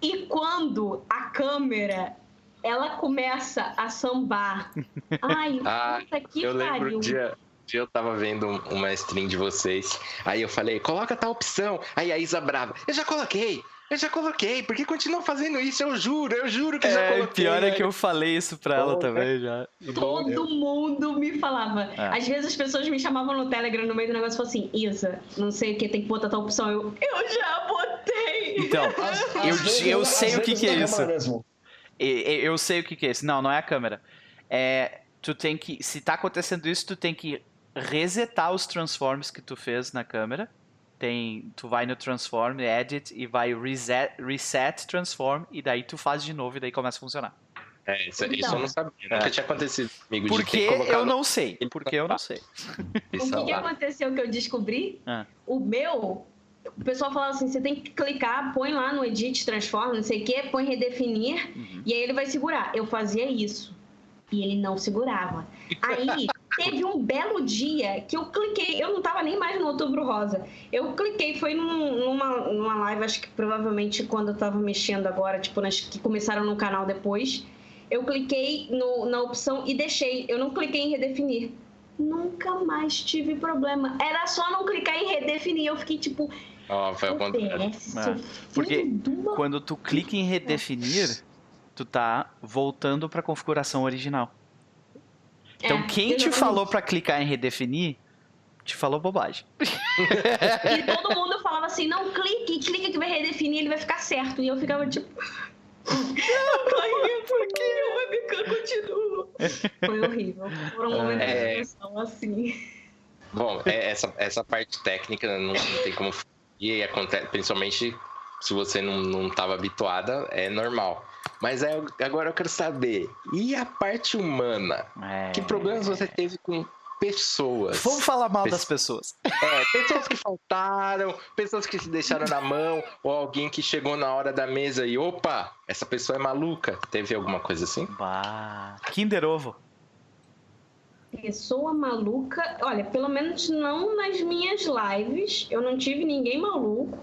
E quando a câmera ela começa a sambar. Ai, Ah, puta que eu lembro pariu. um dia, dia eu tava vendo um- uma stream de vocês. Aí eu falei, coloca tal opção. Aí a Isa brava, eu já coloquei, eu já coloquei. Por que continua fazendo isso? Eu juro, eu juro que eu já É, coloquei. pior é que eu falei isso pra ela também já. Todo mundo me falava. É. Às vezes as pessoas me chamavam no Telegram no meio do negócio e falavam assim: Isa, não sei o que, tem que botar tal opção. Eu, eu já botei. Então, Eu- vezes- eu sei o que que é na isso. eu sei o que, que é isso. Não, não é a câmera. É, tu tem que. Se tá acontecendo isso, tu tem que resetar os transforms que tu fez na câmera. Tem, tu vai no transform, edit e vai reset, reset transform e daí tu faz de novo e daí começa a funcionar. É, isso, isso Então. eu não sabia. Nunca É. tinha acontecido comigo. Porque eu não sei. Porque eu não sei. O que, que aconteceu que eu descobri? Ah. O meu, o pessoal falava assim: você tem que clicar, põe lá no edit, transforma, não sei o que, põe redefinir, Uhum. e aí ele vai segurar. Eu fazia isso. E ele não segurava. Aí teve um belo dia que eu cliquei, eu não tava nem mais no Outubro Rosa. Eu cliquei, foi num- numa, numa live, acho que provavelmente quando eu tava mexendo agora, tipo, nas que começaram no canal depois. Eu cliquei no- na opção e deixei. Eu não cliquei em redefinir. Nunca mais tive problema. Era só não clicar em redefinir. Eu fiquei tipo, Ó, foi ao contrário. É, porque Quando tu clica em redefinir, tu tá voltando pra configuração original. Então, É, quem te falou pra clicar em redefinir, te falou bobagem. E todo mundo falava assim: não, clique, clique que vai redefinir, ele vai ficar certo. E eu ficava tipo. Ai, por que o webcam continua? Foi horrível. Foram momentos É. de tensão assim. Bom, é, essa, essa parte técnica não, não tem como e acontece, principalmente se você não, não tava habituada, é normal. Mas é, agora eu quero saber, e a parte humana? É. Que problemas você teve com pessoas? Vamos falar mal Pes- das pessoas. É, pessoas que faltaram, pessoas que se deixaram na mão, ou alguém que chegou na hora da mesa e opa, essa pessoa é maluca. Teve alguma coisa assim? Bah. Kinder Ovo. Pessoa maluca. Olha, pelo menos não nas minhas lives. Eu não tive ninguém maluco.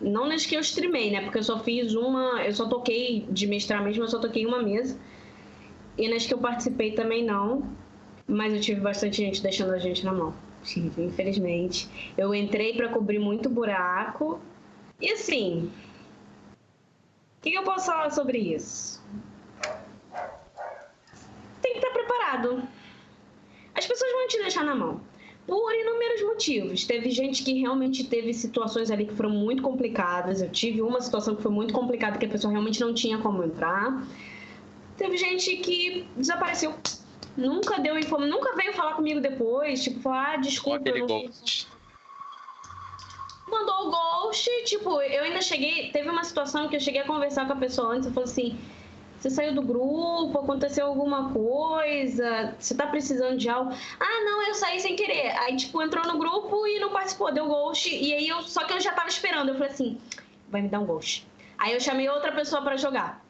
Não nas que eu streamei, né? Porque eu só fiz uma. Eu só toquei de mestrar mesmo, eu só toquei uma mesa. E nas que eu participei também não. Mas eu tive bastante gente deixando a gente na mão. Tive, infelizmente. Eu entrei para cobrir muito buraco. E assim. O que, que eu posso falar sobre isso? Tem que estar preparado. As pessoas vão te deixar na mão por inúmeros motivos. Teve gente que realmente teve situações ali que foram muito complicadas. Eu tive uma situação que foi muito complicada, que a pessoa realmente não tinha como entrar. Teve gente que desapareceu. Nunca deu informação, nunca veio falar comigo depois, tipo, falar, ah, desculpa. Eu não ghost. Mandou o ghost, tipo, eu ainda cheguei. Teve uma situação que eu cheguei a conversar com a pessoa antes, eu falei assim você saiu do grupo, aconteceu alguma coisa, você tá precisando de algo. Ah, não, eu saí sem querer. Aí, tipo, entrou no grupo e não participou, deu ghost. E aí, eu, só que eu já tava esperando. Eu falei assim, vai me dar um ghost. Aí eu chamei outra pessoa para jogar.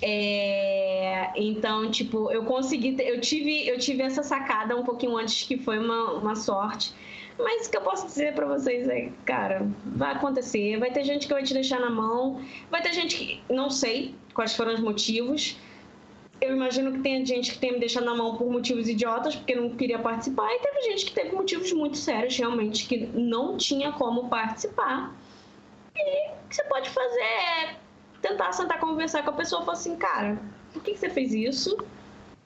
É, então, tipo, eu consegui, eu tive, eu tive essa sacada um pouquinho antes, que foi uma, uma sorte. Mas o que eu posso dizer para vocês é, cara, vai acontecer. Vai ter gente que vai te deixar na mão, vai ter gente que não sei quais foram os motivos. Eu imagino que tenha gente que tenha me deixado na mão por motivos idiotas, porque não queria participar, e teve gente que teve motivos muito sérios, realmente, que não tinha como participar. E o que você pode fazer é tentar sentar conversar com a pessoa e falar assim, cara, por que você fez isso?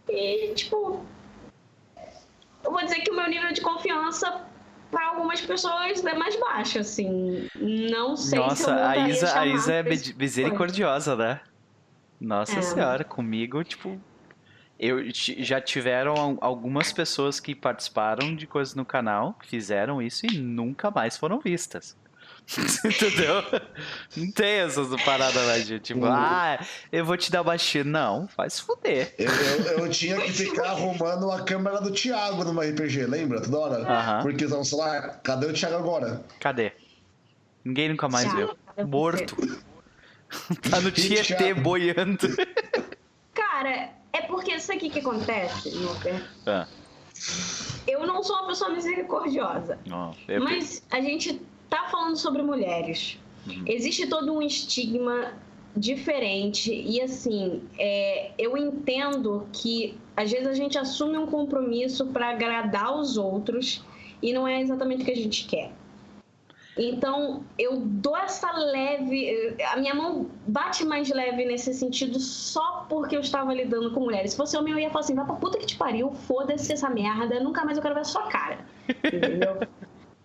E, tipo, eu vou dizer que o meu nível de confiança para algumas pessoas é mais baixo, assim. Não sei Nossa, se eu a Isa, a Isa é misericordiosa, né? Nossa É. senhora, comigo, tipo. Eu já tiveram al- algumas pessoas que participaram de coisas no canal, que fizeram isso e nunca mais foram vistas. Entendeu? Não tem essas paradas lá de tipo, Uhum. ah, eu vou te dar uma X. Não, faz se fuder. Eu, eu, eu tinha que ficar arrumando a câmera do Thiago numa RPG, lembra? Toda hora? Aham. Porque eles vão falar, cadê o Thiago agora? Cadê? Ninguém nunca mais Thiago, viu. Morto. tá no Tietê boiando. Cara, é porque isso aqui que acontece, Luper. Ah, Eu não sou uma pessoa misericordiosa. ó, eu- Mas a gente tá falando sobre mulheres. Uhum. Existe todo um estigma diferente e assim, é, eu entendo que às vezes a gente assume um compromisso para agradar os outros e não é exatamente o que a gente quer. Então, eu dou essa leve. A minha mão bate mais leve nesse sentido só porque eu estava lidando com mulheres. Se fosse homem, eu ia falar assim: vai pra puta que te pariu, foda-se essa merda, nunca mais eu quero ver a sua cara. Entendeu?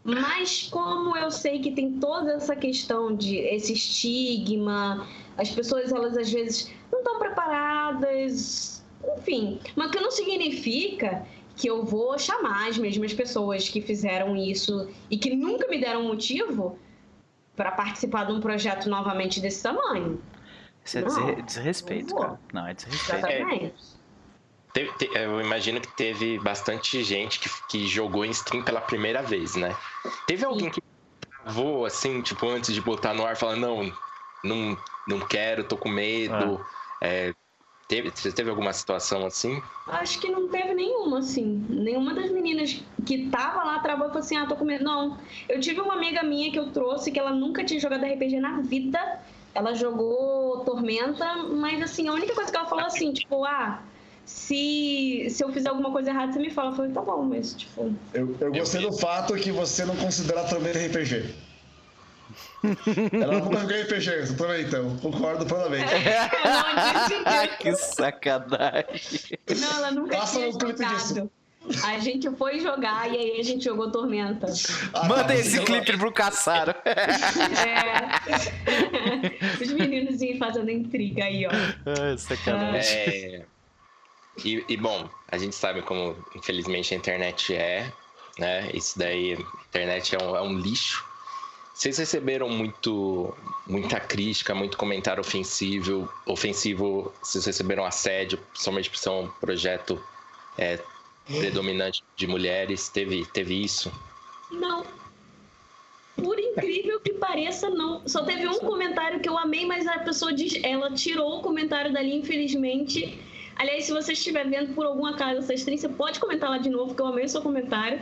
Mas como eu sei que tem toda essa questão de esse estigma, as pessoas elas às vezes não estão preparadas, enfim, mas que não significa que eu vou chamar as mesmas pessoas que fizeram isso e que nunca me deram motivo para participar de um projeto novamente desse tamanho. Isso é Não, desre- desrespeito, não cara. Não, é desrespeito. Exatamente. Teve- te- eu imagino que teve bastante gente que, que jogou em stream pela primeira vez, né? Teve alguém que travou, assim, tipo, antes de botar no ar, falando, não, não, não quero, tô com medo. É, teve, você teve alguma situação assim? Acho que não teve nenhuma, assim. Nenhuma das meninas que tava lá travou e falou assim: ah, tô com medo. Não. Eu tive uma amiga minha que eu trouxe que ela nunca tinha jogado RPG na vida. Ela jogou Tormenta, mas assim, a única coisa que ela falou assim, tipo, ah, se, se eu fizer alguma coisa errada, você me fala. Eu falei, tá bom, mas tipo. Eu, eu gostei do fato que você não considera Tormenta RPG. Ela nunca jogou RPG, eu também então. Concordo plenamente. Eu não disse que sacanagem. Não, ela nunca Passa tinha um clipe disso. jogado. A gente foi jogar e aí a gente jogou Tormenta. Ah, Manda tá, esse clipe pro Caçaro. É. Os meninos iam fazendo intriga aí, ó. Ah, sacanagem. É, e, e, bom, a gente sabe como, infelizmente, a internet é, né? Isso daí, a internet é um, é um lixo. Vocês receberam muito, muita crítica, muito comentário ofensivo, ofensivo, vocês receberam assédio, somente por ser um projeto é, predominante de mulheres, teve, teve isso? Não. Por incrível que pareça, não. Só teve um comentário que eu amei, mas a pessoa diz, ela tirou o comentário dali, infelizmente. Aliás, se você estiver vendo por algum acaso essa stream, você pode comentar lá de novo, que eu amei o seu comentário.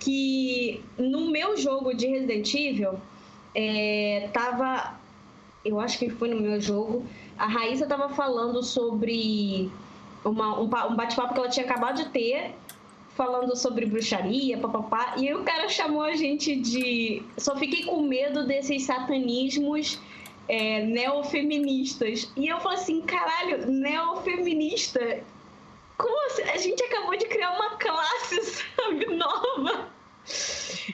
Que no meu jogo de Resident Evil, é, tava. Eu acho que foi no meu jogo. A Raíssa tava falando sobre uma, um, um bate-papo que ela tinha acabado de ter, falando sobre bruxaria, papapá. E aí o cara chamou a gente de. Só fiquei com medo desses satanismos é, neofeministas. E eu falei assim, caralho, neofeminista? Como assim? A gente acabou de criar uma classe, sabe, nova.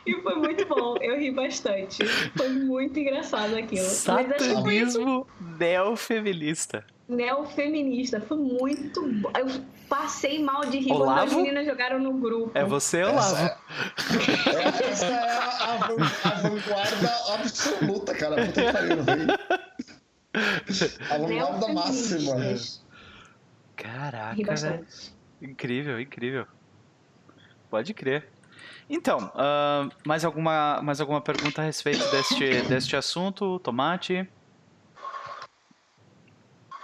E foi muito bom, eu ri bastante. Foi muito engraçado aquilo. Satanismo neofeminista. Neofeminista, foi muito bom. Eu passei mal de rir Olavo? quando as meninas jogaram no grupo. É você, Olavo? Essa é, essa é a, a, vanguarda absoluta, cara. Puta que pariu, A vanguarda máxima. Caraca, velho. Incrível, incrível. Pode crer. Então, uh, mais, alguma, mais alguma pergunta a respeito deste, deste assunto, Tomate?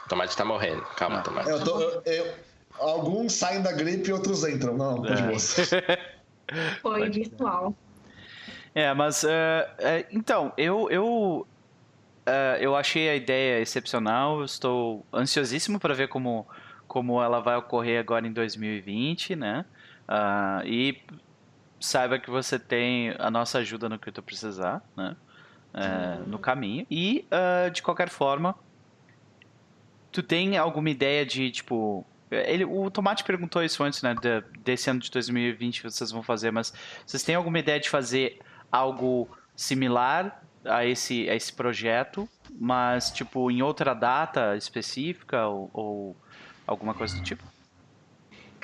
Tomate tá morrendo. Calma, ah. Tomate. Eu tô, eu, eu, alguns saem da gripe e outros entram. Não, tá de é. boa. Foi virtual. É, mas uh, uh, então, eu, eu, uh, eu achei a ideia excepcional. Estou ansiosíssimo para ver como, como ela vai ocorrer agora em 2020, né? e saiba que você tem a nossa ajuda no que tu precisar, né? É, no caminho. E, uh, de qualquer forma, tu tem alguma ideia de, tipo... Ele, o Tomate perguntou isso antes, né? De, desse ano de 2020 vocês vão fazer, mas vocês têm alguma ideia de fazer algo similar a esse, a esse projeto, mas, tipo, em outra data específica ou, ou alguma coisa do tipo?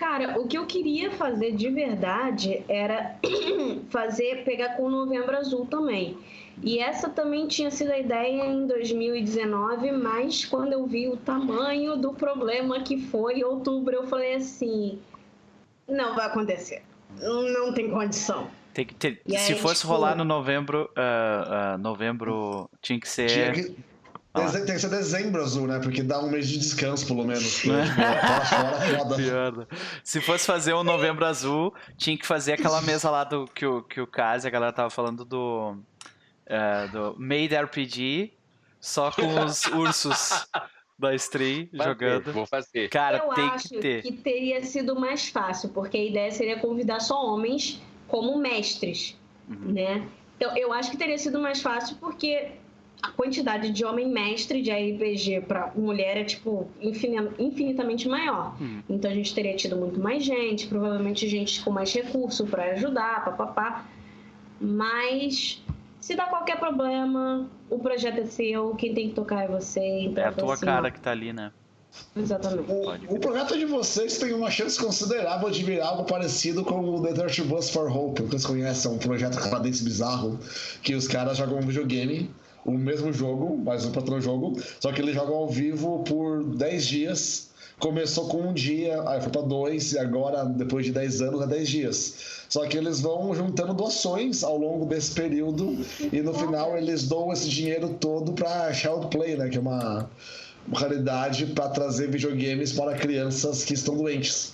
Cara, o que eu queria fazer de verdade era fazer, pegar com o Novembro Azul também. E essa também tinha sido a ideia em 2019, mas quando eu vi o tamanho do problema que foi em outubro, eu falei assim: não vai acontecer. Não tem condição. Tem que ter, se aí, fosse tipo, rolar no novembro, uh, uh, novembro tinha que ser. Tinha que ah. Tem que ser dezembro azul, né? Porque dá um mês de descanso, pelo menos. foda. Se fosse fazer um novembro azul, tinha que fazer aquela mesa lá do que o, que o Kazi, a galera tava falando do. Uh, do Made RPG, só com os ursos da stream jogando. Vou fazer. Cara, Eu tem acho que ter. que teria sido mais fácil, porque a ideia seria convidar só homens como mestres, uhum. né? Então, eu acho que teria sido mais fácil porque a quantidade de homem mestre de RPG para mulher é tipo infinitamente maior. Hum. Então a gente teria tido muito mais gente, provavelmente gente com mais recurso para ajudar, papapá. Mas se dá qualquer problema, o projeto é seu, quem tem que tocar é você. Então é a tua assim, cara que tá ali, né? Exatamente. O, o, projeto de vocês tem uma chance considerável de virar algo parecido com o The Dirt Bus for Hope, que vocês conhecem, é um projeto canadense bizarro, que os caras jogam um videogame o mesmo jogo, mais um patrão jogo, só que eles jogam ao vivo por 10 dias. Começou com um dia, aí foi para dois, e agora, depois de 10 anos, é 10 dias. Só que eles vão juntando doações ao longo desse período, e no final eles doam esse dinheiro todo para Child Play, né? Que é uma, raridade para trazer videogames para crianças que estão doentes.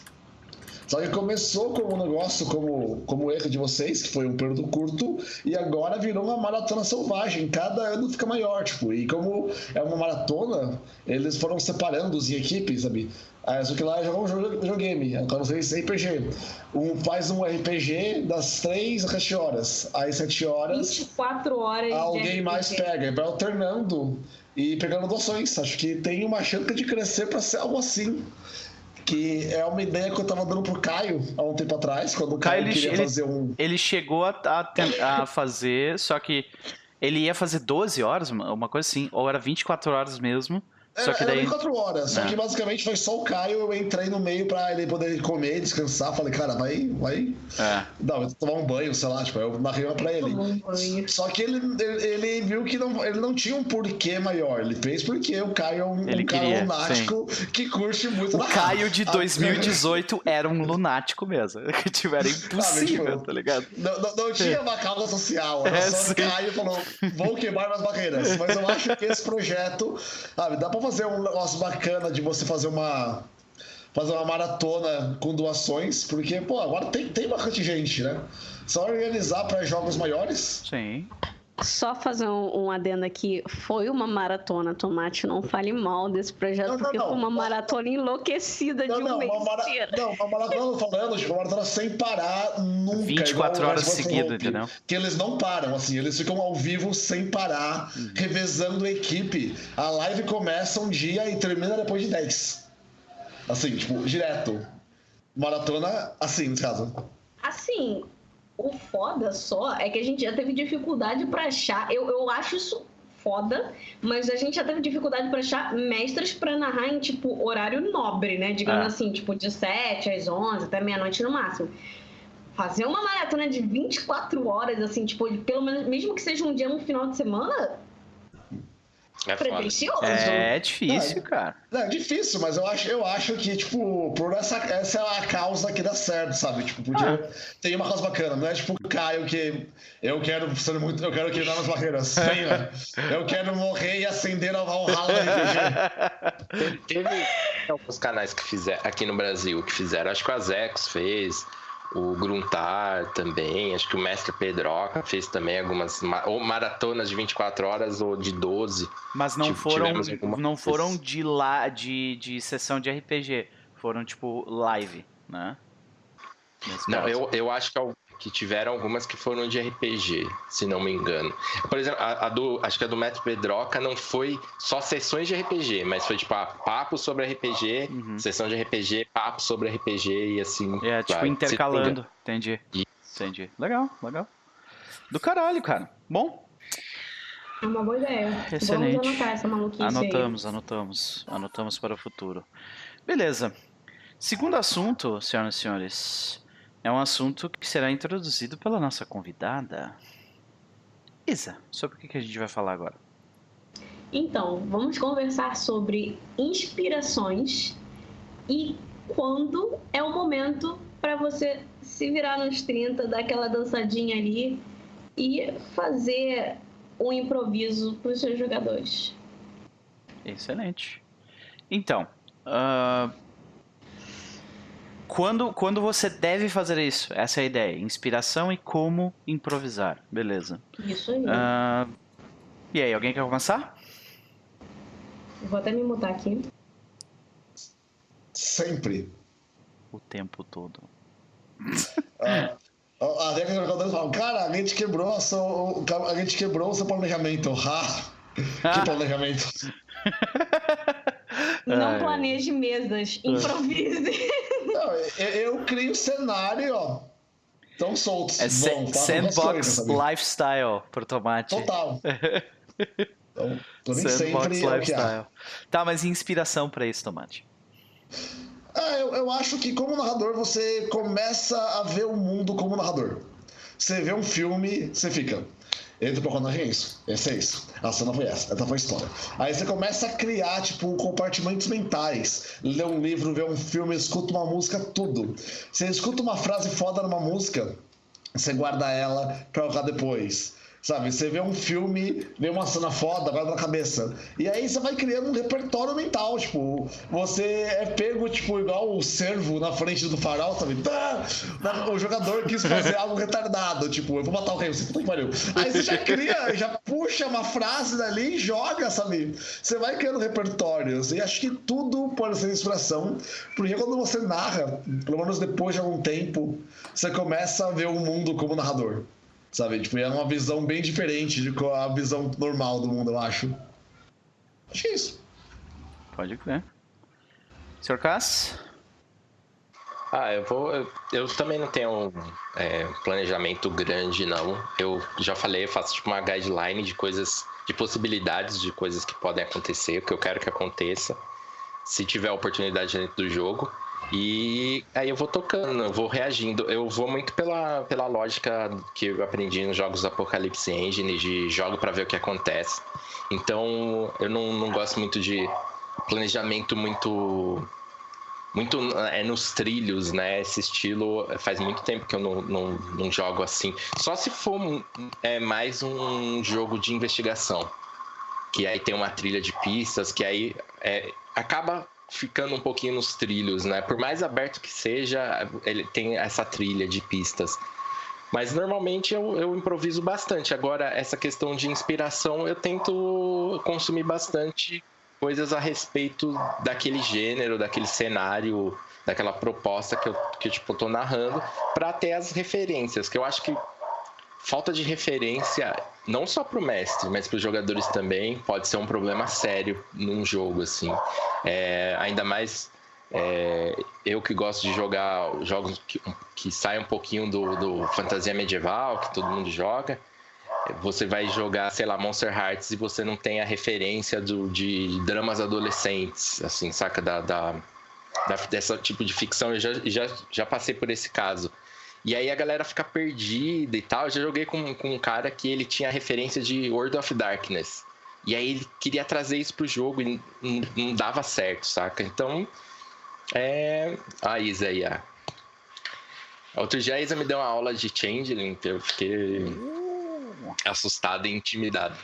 Só que começou como um negócio, como, como erro de vocês, que foi um período curto, e agora virou uma maratona selvagem. Cada ano fica maior, tipo. E como é uma maratona, eles foram separando-os em equipes, sabe? Aí só que lá joga um videogame, agora sei RPG. Um, faz um RPG das 3 às 7 horas. Aí 7 horas. 24 horas. Alguém mais pega. E vai alternando e pegando doações. Acho que tem uma chance de crescer para ser algo assim que é uma ideia que eu tava dando pro Caio há um tempo atrás, quando o Caio, Caio queria ele, fazer um. Ele chegou a, a, a fazer, só que ele ia fazer 12 horas, uma coisa assim, ou era 24 horas mesmo. Só que daí... Era 24 horas, só é. que basicamente foi só o Caio, eu entrei no meio pra ele poder comer, descansar. Falei, cara, vai, vai. É. Não, vai tomar um banho, sei lá, tipo, eu narrei uma pra ele. Um só que ele, ele, ele, viu que não, ele não tinha um porquê maior. Ele fez porque o Caio é um, ele um cara queria, lunático sim. que curte muito O Caio de 2018 ah, era um lunático mesmo. Que tiveram impossível, ah, tipo, tá ligado? Não, não, não tinha uma causa social. Era é, só sim. o Caio falou, vou queimar as barreiras. Mas eu acho que esse projeto, sabe, dá pra fazer um negócio bacana de você fazer uma fazer uma maratona com doações, porque, pô, agora tem, tem bastante gente, né? Só organizar para jogos maiores. Sim. Só fazer um, um adendo aqui. Foi uma maratona, Tomate. Não fale mal desse projeto, Não, não, porque não. foi uma maratona enlouquecida Não, de um não, mês uma mara... não, uma maratona eu tô falando, tipo, uma maratona sem parar nunca. 24 igual horas seguidas, entendeu? Que eles não param, assim, eles ficam ao vivo sem parar, Uhum. revezando a equipe. A live começa um dia e termina depois de 10. Assim, tipo, direto. Maratona, assim, nesse caso. Assim, o foda só é que a gente já teve dificuldade pra achar. Eu, eu acho isso foda, mas a gente já teve dificuldade pra achar mestres pra narrar em, tipo, horário nobre, né? Digamos Ah. assim, tipo, de 7 às 11, até meia-noite no máximo. Fazer uma maratona de 24 horas, assim, tipo, pelo menos, mesmo que seja um dia no final de semana, É pretencioso. É difícil, cara. Não, é difícil, mas eu acho, eu acho que, tipo, por essa, essa é a causa que dá certo, sabe? Tipo, podia. Tem uma causa bacana, não é tipo o Caio que eu quero ser muito. Eu quero quebrar as barreiras. Venha. Eu quero morrer e acender a Valhalla RPG. Teve alguns canais que fizeram aqui no Brasil que fizeram. Acho que o Azex fez, o Gruntar também. Acho que o Mestre Pedroca fez também algumas ma- ou maratonas de 24 horas ou de 12. Mas não Tipo, foram, não foram de lá de, de sessão de RPG. Foram tipo live, né? Não, eu, eu acho que, que tiveram algumas que foram de RPG, se não me engano. Por exemplo, a, a do, acho que a do Mestre Pedroca não foi só sessões de RPG, mas foi tipo ah, papo sobre RPG, Uhum. sessão de RPG, papo sobre RPG e assim. É, tipo, intercalando. Entendi. Isso. Entendi. Legal, legal. Do caralho, cara. Bom, É uma boa ideia. Excelente. Vamos anotar essa maluquice aí. anotamos, anotamos. Anotamos para o futuro. Beleza. Segundo assunto, senhoras e senhores, é um assunto que será introduzido pela nossa convidada. Isa, sobre o que a gente vai falar agora? Então, vamos conversar sobre inspirações e quando é o momento para você se virar nos 30, dar aquela dançadinha ali e fazer um improviso para os seus jogadores. Excelente. Então, ah, quando, quando você deve fazer isso? Essa é a ideia. Inspiração e como improvisar. Beleza. Isso aí. Ah, e aí, alguém quer começar? Vou até me mutar aqui. Sempre. O tempo todo. Ah, a dos jogadores falam, cara, a gente quebrou a, seu, a gente quebrou o seu planejamento. Ha! Que planejamento? Não Ai. planeje mesas, improvise. Não, eu, eu crio cenário, ó. Tão soltos. É sa- Vão, coisas, sandbox lifestyle pro tomate. Total. Então, nem Sandbox é lifestyle. Tá, mas e inspiração pra isso, tomate? Ah, eu, eu acho que como narrador você começa a ver o mundo como narrador. Você vê um filme, você fica. Entra pro personagem é isso, esse é isso. A cena foi essa, essa foi a história. Aí você começa a criar, tipo, compartimentos mentais. Lê um livro, vê um filme, escuta uma música, tudo. Você escuta uma frase foda numa música, você guarda ela pra usar depois. Sabe, você vê um filme, vê uma cena foda, guarda na cabeça. E aí você vai criando um repertório mental, tipo, você é pego, tipo, igual o servo na frente do farol, sabe? O jogador quis fazer algo retardado, tipo, eu vou matar o rei, você puta que pariu. Aí você já cria, já puxa uma frase dali e joga, sabe? Você vai criando repertórios. E acho que tudo pode ser inspiração, porque quando você narra, pelo menos depois de algum tempo, você começa a ver o mundo como narrador. Sabe? Tipo, é uma visão bem diferente de co- a visão normal do mundo, eu acho. Acho que é isso. Pode crer. Sr. Cass? Ah, eu vou. Eu, eu também não tenho um é, planejamento grande, não. Eu já falei, eu faço tipo uma guideline de coisas, de possibilidades de coisas que podem acontecer, o que eu quero que aconteça, se tiver oportunidade dentro do jogo. E aí eu vou tocando, eu vou reagindo. Eu vou muito pela, pela lógica que eu aprendi nos jogos Apocalypse Engine, de jogo pra ver o que acontece. Então eu não, não gosto muito de planejamento muito muito é nos trilhos, né? Esse estilo faz muito tempo que eu não, não, não jogo assim. Só se for é mais um jogo de investigação. Que aí tem uma trilha de pistas, que aí é, acaba ficando um pouquinho nos trilhos, né? Por mais aberto que seja, ele tem essa trilha de pistas. Mas normalmente eu, eu improviso bastante. Agora, essa questão de inspiração, eu tento consumir bastante coisas a respeito daquele gênero, daquele cenário, daquela proposta que eu, que, tipo, tô narrando, para ter as referências, que eu acho que falta de referência, não só para o mestre, mas para os jogadores também, pode ser um problema sério num jogo, assim. É, ainda mais é, eu que gosto de jogar jogos que, que saem um pouquinho do, do fantasia medieval, que todo mundo joga. Você vai jogar, sei lá, Monster Hearts e você não tem a referência do, de dramas adolescentes, assim, saca? Da, da, da dessa tipo de ficção. Eu já, já, já passei por esse caso. E aí a galera fica perdida e tal. Eu já joguei com, com um cara que ele tinha referência de World of Darkness. E aí ele queria trazer isso pro jogo e não, não dava certo, saca? Então, é. A Isa aí, ó. Outro dia a Isa me deu uma aula de Changeling, eu fiquei assustado e intimidado.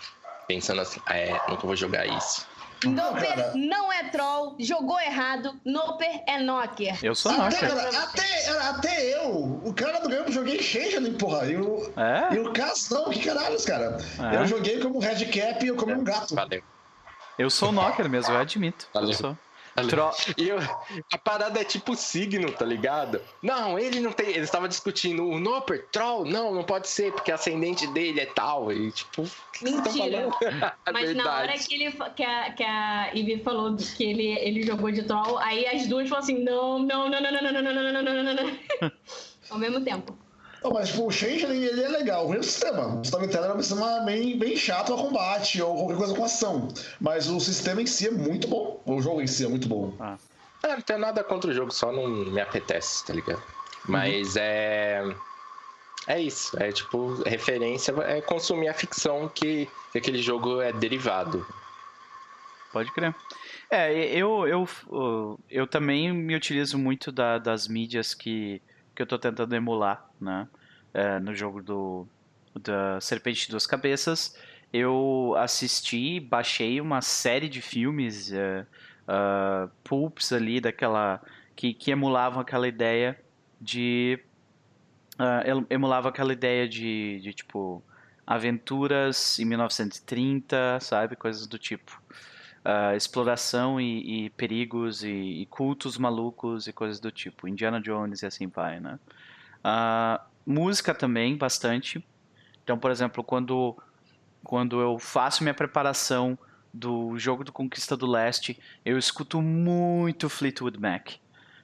Pensando assim, ah, é, nunca vou jogar isso. Noper não é troll, jogou errado, Noper é knocker. Eu sou até, knocker. cara, até, até eu, o cara do game, eu joguei Changeling, porra. E o, É? e o não, que caralhos, cara. É? Eu joguei como Red Cap e eu como um gato. Valeu. Eu sou knocker mesmo, eu admito. Eu Valeu. sou. Tro... E eu, a parada é tipo signo, tá ligado? Não, ele não tem. Eles estavam discutindo o Noper, Troll, não, não pode ser, porque a ascendente dele é tal. E tipo, Mentira. É Mas na hora que, ele, que, a, que a Ivy falou que ele, ele jogou de troll, aí as duas falaram assim: não, não, não, não, não, não, não, não, não, não, não, não, não. Ao mesmo tempo. Não, mas tipo, o Changeling, ele é legal, o ruim é o sistema. O storytelling é um sistema bem, bem chato a combate ou qualquer coisa com ação. Mas o sistema em si é muito bom. O jogo em si é muito bom. É, não tenho nada contra o jogo, só não me apetece, tá ligado? Mas é. É isso, é tipo, referência é consumir a ficção que, que aquele jogo é derivado. Pode crer. É, eu, eu, eu, eu também me utilizo muito da- das mídias que, que eu tô tentando emular, né? É, no jogo do da Serpente de Duas Cabeças. Eu assisti, baixei uma série de filmes, é, ah, pulps ali, daquela. Que, que emulavam aquela ideia de. ah, el- emulava aquela ideia de, de tipo. Aventuras em 1930, sabe? Coisas do tipo ah, exploração e, e perigos e, e cultos malucos e coisas do tipo. Indiana Jones e assim vai, né? Ah, música também, bastante. Então, por exemplo, quando, quando eu faço minha preparação do jogo do Conquista do Leste, eu escuto muito Fleetwood Mac.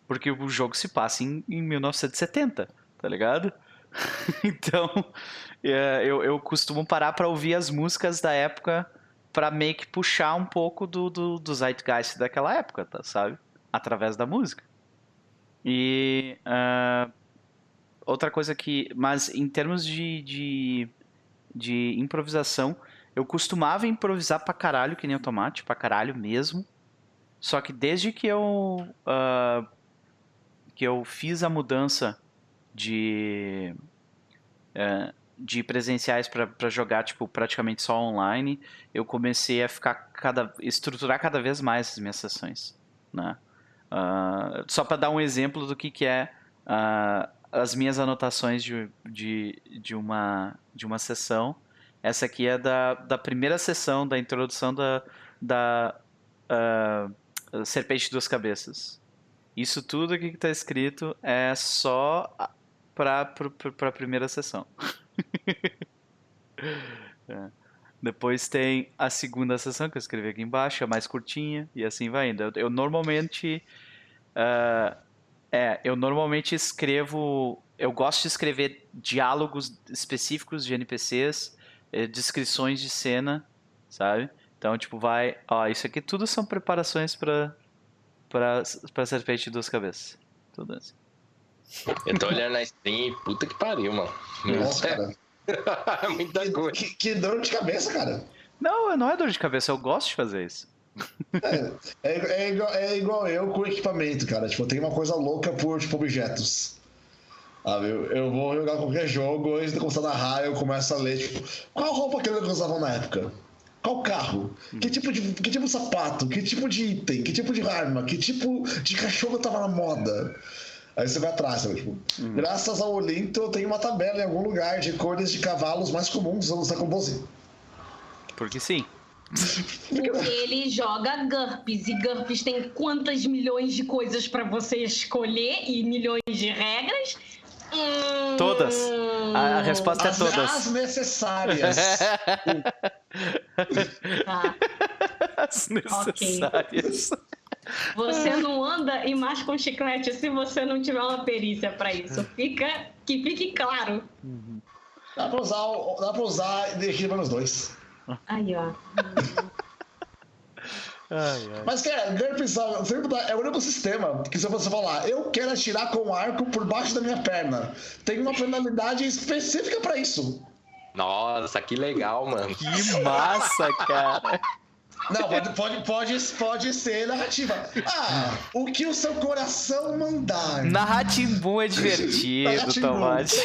Porque o jogo se passa em, em 1970, tá ligado? então, é, eu, eu costumo parar pra ouvir as músicas da época pra meio que puxar um pouco do, do, do zeitgeist daquela época, tá, sabe? Através da música. E ah, outra coisa que. Mas em termos de, de, de improvisação, eu costumava improvisar pra caralho, que nem o Tomate, pra caralho mesmo. Só que desde que eu. ah, que eu fiz a mudança de. eh, de presenciais para jogar tipo praticamente só online, eu comecei a ficar cada estruturar cada vez mais as minhas sessões, né? Ah, só para dar um exemplo do que que é ah, as minhas anotações de, de, de uma de uma sessão. Essa aqui é da, da primeira sessão da introdução da, da ah, Serpente de Duas Cabeças. Isso tudo que está escrito é só para a primeira sessão. É. Depois tem a segunda sessão, que eu escrevi aqui embaixo, é mais curtinha, e assim vai indo. Eu, eu normalmente. ah, é, eu normalmente escrevo. Eu gosto de escrever diálogos específicos de NPCs, eh, descrições de cena, sabe? Então, tipo, vai. Ó, isso aqui tudo são preparações para para serpente de duas cabeças. Tudo assim. Eu tô olhando na stream e puta que pariu, mano. Nossa, cara. Muita coisa. Que, que dor de cabeça, cara. Não, não é dor de cabeça, eu gosto de fazer isso. É, é, igual, é igual eu com equipamento, cara. Tipo, eu tenho uma coisa louca por tipo, objetos. Sabe? Eu, eu vou jogar qualquer jogo, antes de começar a narrar, eu começo a ler, tipo, qual roupa que eles usavam na época? Qual carro? Que tipo, de, que tipo de sapato? Que tipo de item? Que tipo de arma? Que tipo de cachorro tava na moda? Aí você vai atrás, sabe? Tipo, graças ao Olinto, eu tenho uma tabela em algum lugar de cores de cavalos mais comuns usando essa composição. Porque sim. Porque ele joga GURPS e GURPS tem quantas milhões de coisas pra você escolher e milhões de regras? Hum, Todas. A, a resposta é As, todas. as necessárias. Tá. As necessárias. Você não anda e mais com chiclete se você não tiver uma perícia pra isso. Fica que fique claro. Dá pra usar, o- dá pra usar e deixar nos dois. Aí, ó. Ai, ai. Mas, cara, é o único sistema que se você falar, eu quero atirar com um arco por baixo da minha perna, tem uma penalidade específica pra isso. Nossa, que legal, mano. Que massa, cara. Não, pode, pode, pode, pode ser narrativa. Ah, o que o seu coração mandar. Narratimbum é divertido. Tomate.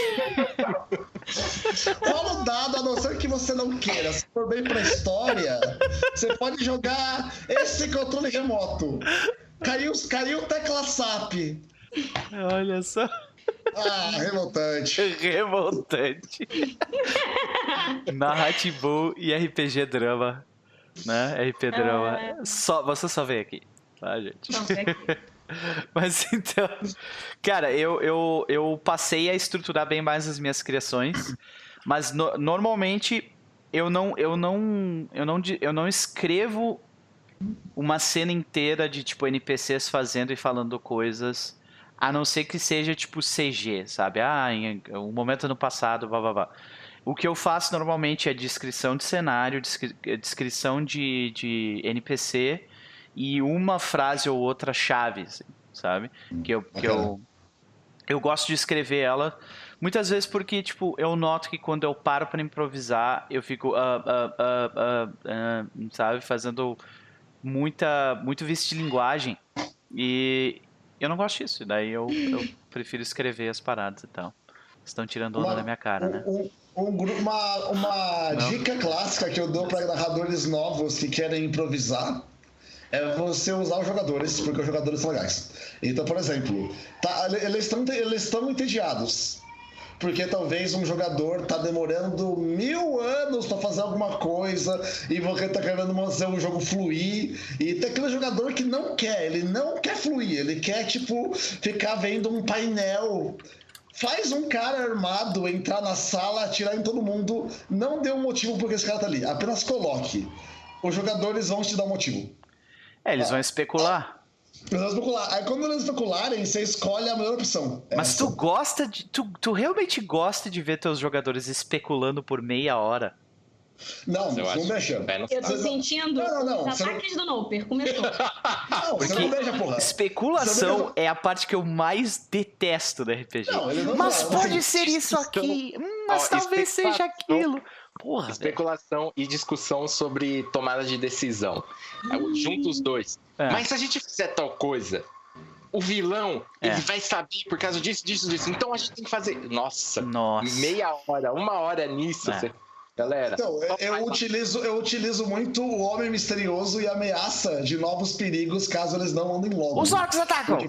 Rola o dado, a não ser que você não queira. Se for bem pra história, você pode jogar esse controle remoto. Caiu, caiu tecla SAP. Olha só. Ah, revoltante. Revoltante. Narratimbum e RPG Drama. Né? RP Drama. Só, você só vê aqui. Tá, gente? Aqui. Mas então, cara, eu, eu, eu passei a estruturar bem mais as minhas criações, mas no- normalmente eu não, eu não, eu não, eu não escrevo uma cena inteira de tipo NPCs fazendo e falando coisas, a não ser que seja tipo CG, sabe? Ah, em um momento no passado, blá blá blá. O que eu faço normalmente é descrição de cenário, descri- descrição de, de NPC e uma frase ou outra chave, assim, sabe? Que eu, que eu, eu gosto de escrever ela muitas vezes porque, tipo, eu noto que quando eu paro para improvisar, eu fico, ah, ah, ah, sabe? Fazendo muita, muito vício de linguagem e eu não gosto disso. Daí eu, eu prefiro escrever as paradas e tal. Estão tirando onda da minha cara, né? Um- um- um uma uma Não. dica clássica que eu dou para narradores novos que querem improvisar é você usar os jogadores, porque os jogadores são legais. Então, por exemplo, tá, eles estão eles estão entediados. Porque talvez um jogador tá demorando mil anos para fazer alguma coisa e você tá querendo fazer o jogo fluir. E tem aquele jogador que não quer, ele não quer fluir, ele quer, tipo, ficar vendo um painel Faz um cara armado entrar na sala, atirar em todo mundo. Não dê um motivo porque esse cara tá ali. Apenas coloque. Os jogadores vão te dar um motivo. É, eles vão especular. Eles vão especular. Aí quando eles especularem, você escolhe a melhor opção. É Mas essa. tu gosta de. Tu, tu realmente gosta de ver teus jogadores especulando por meia hora? Não, Eu não deixa. no Eu tô sentindo Não, não, não, os não- ataques do Noper. Começou. Não, você não deixa, porra. Especulação é a parte que eu mais detesto do RPG. Não, não mas fala, pode ser isso aqui. Hum, mas Ó, talvez seja aquilo. Porra, velho. Especulação e discussão sobre tomada de decisão. É, Junta os dois. É. Mas se a gente fizer tal coisa, o vilão, É. ele vai saber por causa disso, disso, disso. Então a gente tem que fazer. Nossa, Nossa. meia hora, uma hora nisso. É. você- Galera. Então, eu, utilizo, eu utilizo muito o homem misterioso e ameaça de novos perigos caso eles não andem logo. Os orcs atacam!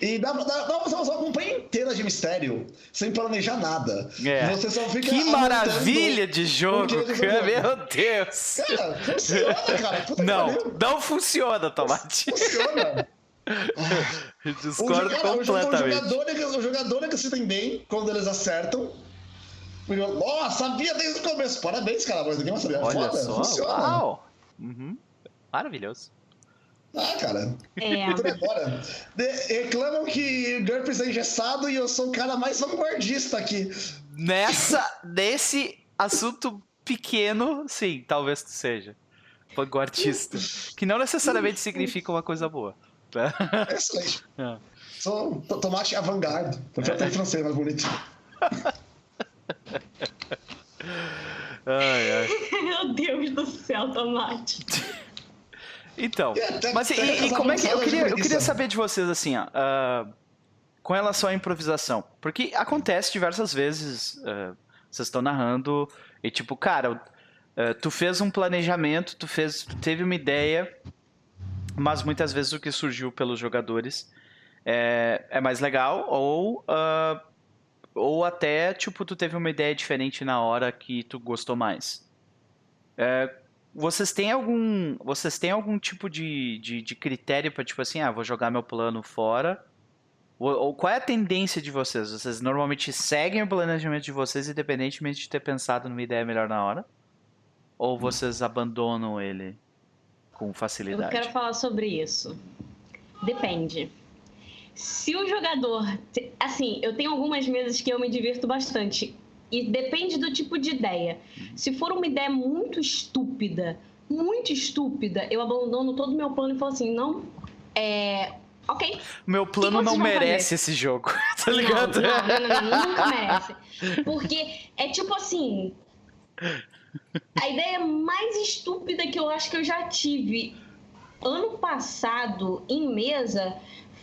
E dá, dá, dá pra fazer uma campanha inteira de mistério, sem planejar nada. É. Você só fica. Que maravilha de jogo, cara. Meu Deus. Cara, funciona, cara. Puta Não, não funciona, Tomate. Funciona. O, Discordo cara, o jo- o completamente. jogador é o jogador é que se tem bem quando eles acertam. Nossa, sabia desde o começo. Parabéns, cara. Mas ninguém vai saber. Olha Foda, só, funciona. uau. Uhum. Maravilhoso. Ah, cara. É. Então agora. De- reclamam que GURPS é engessado e eu sou o cara mais vanguardista aqui. Nessa, nesse assunto pequeno, sim, talvez tu seja. Vanguardista. Que não necessariamente significa uma coisa boa. tá? É excelente. É. Sou to- tomate avant-garde. Porque até em francês é mais bonito. Ai, ai. Meu Deus do céu, Tomate. Então, É, mas e, e como é que. Eu queria, eu queria saber de vocês, assim, ó. ah, com relação à improvisação. Porque acontece diversas vezes. ah, vocês estão narrando e, tipo, cara, ah, tu fez um planejamento, tu fez. Tu teve uma ideia, mas muitas vezes o que surgiu pelos jogadores é, é mais legal, ou, ah, ou até, tipo, tu teve uma ideia diferente na hora que tu gostou mais. É, vocês têm algum, vocês têm algum tipo de, de, de critério para tipo assim, ah, vou jogar meu plano fora? Ou, ou qual é a tendência de vocês? Vocês normalmente seguem o planejamento de vocês independentemente de ter pensado numa ideia melhor na hora? Ou vocês abandonam ele com Eu facilidade? quero falar sobre isso. Depende. Se o jogador. Assim, eu tenho algumas mesas que eu me divirto bastante. E depende do tipo de ideia. Se for uma ideia muito estúpida, muito estúpida, eu abandono todo o meu plano e falo assim: não. É. Ok. Meu plano não merece esse jogo, tá ligado? Não, não, não, não, nunca merece. Porque é tipo assim. A ideia mais estúpida que eu acho que eu já tive ano passado em mesa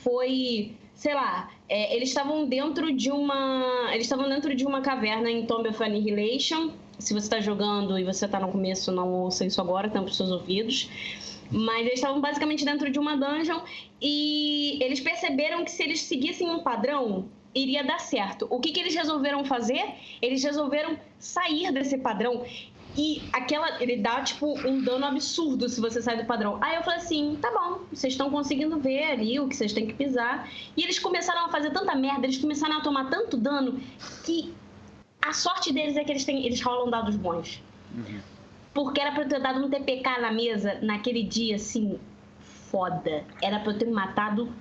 foi, sei lá, é, eles estavam dentro de uma. Eles estavam dentro de uma caverna em Tomb of Annihilation. Se você está jogando e você está no começo, não ouça isso agora, tampa os seus ouvidos. Mas eles estavam basicamente dentro de uma dungeon e eles perceberam que se eles seguissem um padrão, iria dar certo. O que, que eles resolveram fazer? Eles resolveram sair desse padrão. E aquela. Ele dá, tipo, um dano absurdo se você sai do padrão. Aí eu falei assim: tá bom, vocês estão conseguindo ver ali o que vocês têm que pisar. E eles começaram a fazer tanta merda, eles começaram a tomar tanto dano que a sorte deles é que eles, têm, eles rolam dados bons. Porque era pra eu ter dado um TPK na mesa naquele dia, assim, foda. Era pra eu ter matado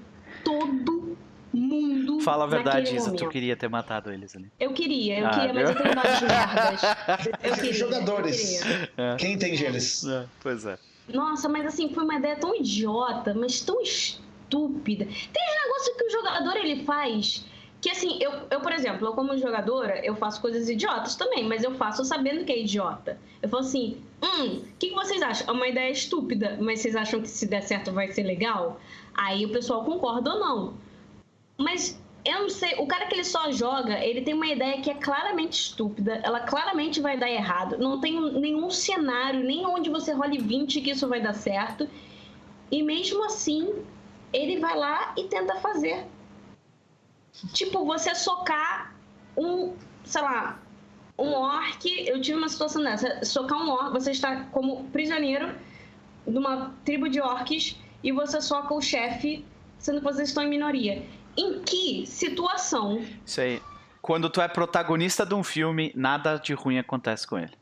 todo mundo. Fala a verdade, Isa, tu momento. queria ter matado eles ali. Eu queria, eu Ah, queria, mas eu tenho de merdas. Eu queria, Jogadores. eu queria. Quem entende eles? É, pois é. Nossa, mas assim, foi uma ideia tão idiota, mas tão estúpida. Tem um negócio que o jogador ele faz. Que assim, eu, eu, por exemplo, eu como jogadora, eu faço coisas idiotas também, mas eu faço sabendo que é idiota. Eu falo assim, hum, o que, que vocês acham? É uma ideia estúpida, mas vocês acham que se der certo vai ser legal? Aí o pessoal concorda ou não. Mas eu não sei, o cara que ele só joga, ele tem uma ideia que é claramente estúpida, ela claramente vai dar errado. Não tem nenhum cenário, nem onde você role 20 que isso vai dar certo. E mesmo assim, ele vai lá e tenta fazer. Tipo, você socar um, sei lá, um orc. Eu tive uma situação dessa. Socar um orc, você está como prisioneiro de uma tribo de orcs e você soca o chefe, sendo que vocês estão em minoria. Em que situação Isso aí. Quando tu é protagonista de um filme, nada de ruim acontece com ele.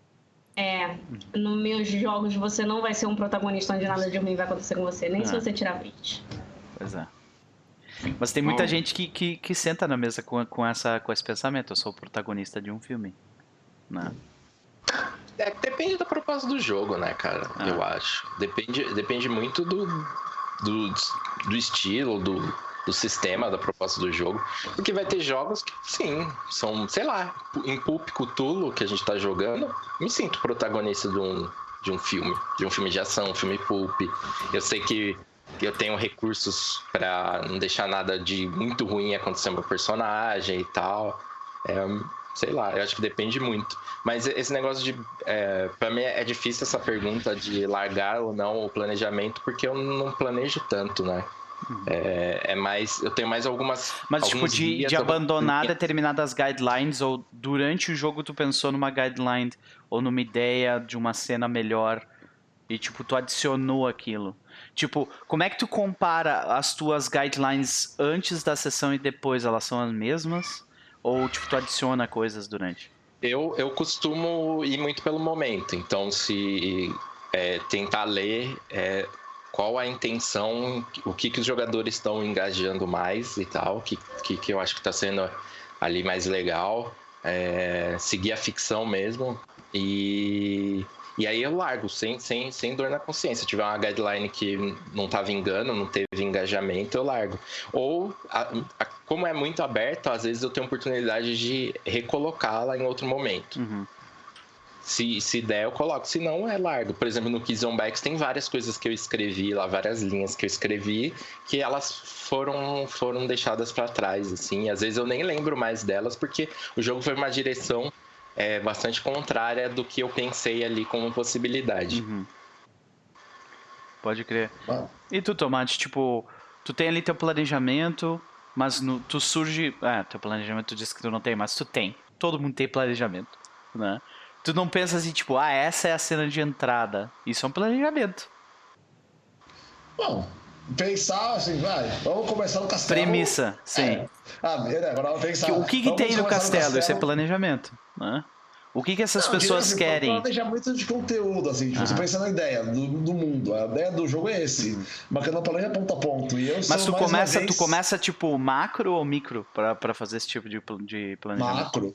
é, nos meus jogos você não vai ser um protagonista onde nada de ruim vai acontecer com você, nem se Ah. você tirar 20. Pois é. Mas tem muita Bom. gente que, que, que senta na mesa com, com, essa, com esse pensamento. Eu sou o protagonista de um filme. Né? É, depende da proposta do jogo, né, cara? Ah. Eu acho. Depende, depende muito do, do, do estilo, do, do sistema, da proposta do jogo. Porque vai ter jogos que, sim, são, sei lá, em Pulp Cthulhu, que a gente tá jogando, me sinto protagonista de um, de um filme. De um filme de ação, um filme Pulp. Eu sei que eu tenho recursos pra não deixar nada de muito ruim acontecer com o meu personagem e tal. É, sei lá, eu acho que depende muito. Mas esse negócio de. É, para mim é difícil essa pergunta de largar ou não o planejamento, porque eu não planejo tanto, né? É, é mais. Eu tenho mais algumas. Mas, tipo, de, de abandonar linhas. determinadas guidelines, ou durante o jogo tu pensou numa guideline, ou numa ideia de uma cena melhor, e, tipo, tu adicionou aquilo. Tipo, como é que tu compara as tuas guidelines antes da sessão e depois? Elas são as mesmas? Ou, tipo, tu adiciona coisas durante? Eu, eu costumo ir muito pelo momento. Então, se é, tentar ler é, qual a intenção, o que, que os jogadores estão engajando mais e tal, que, que, que eu acho que está sendo ali mais legal. é, seguir a ficção mesmo. E, e aí eu largo, sem, sem, sem dor na consciência. Se tiver uma guideline que não tá vingando, não teve engajamento, eu largo. Ou, a- a- como é muito aberto, às vezes eu tenho oportunidade de recolocá-la em outro momento. Uhum. Se, se der, eu coloco. Se não, é largo. Por exemplo, no Kids on Backs tem várias coisas que eu escrevi lá, várias linhas que eu escrevi, que elas foram, foram deixadas para trás, assim. Às vezes eu nem lembro mais delas, porque o jogo foi uma direção é, bastante contrária do que eu pensei ali como possibilidade. Uhum. Pode crer. Ah, E tu, Tomate, tipo, tu tem ali teu planejamento, mas no, tu surge. Ah, teu planejamento tu disse que tu não tem, mas tu tem. Todo mundo tem planejamento, né? Tu não pensa assim, tipo, ah, essa é a cena de entrada. Isso é um planejamento. Bom, pensar assim, vai, vamos começar no castelo. Premissa, sim. É. Ah, beleza, agora vamos pensar. O que, que tem no castelo? Isso é planejamento, né? O que, que essas Não, pessoas assim, querem? Planejamento de conteúdo, assim, tipo, você Aham. pensa na ideia do, do mundo. A ideia do jogo é esse. Mas que não planeja ponto a ponto. E eu. Mas tu começa, vez, tu começa tipo macro ou micro pra, pra fazer esse tipo de, de planejamento? macro.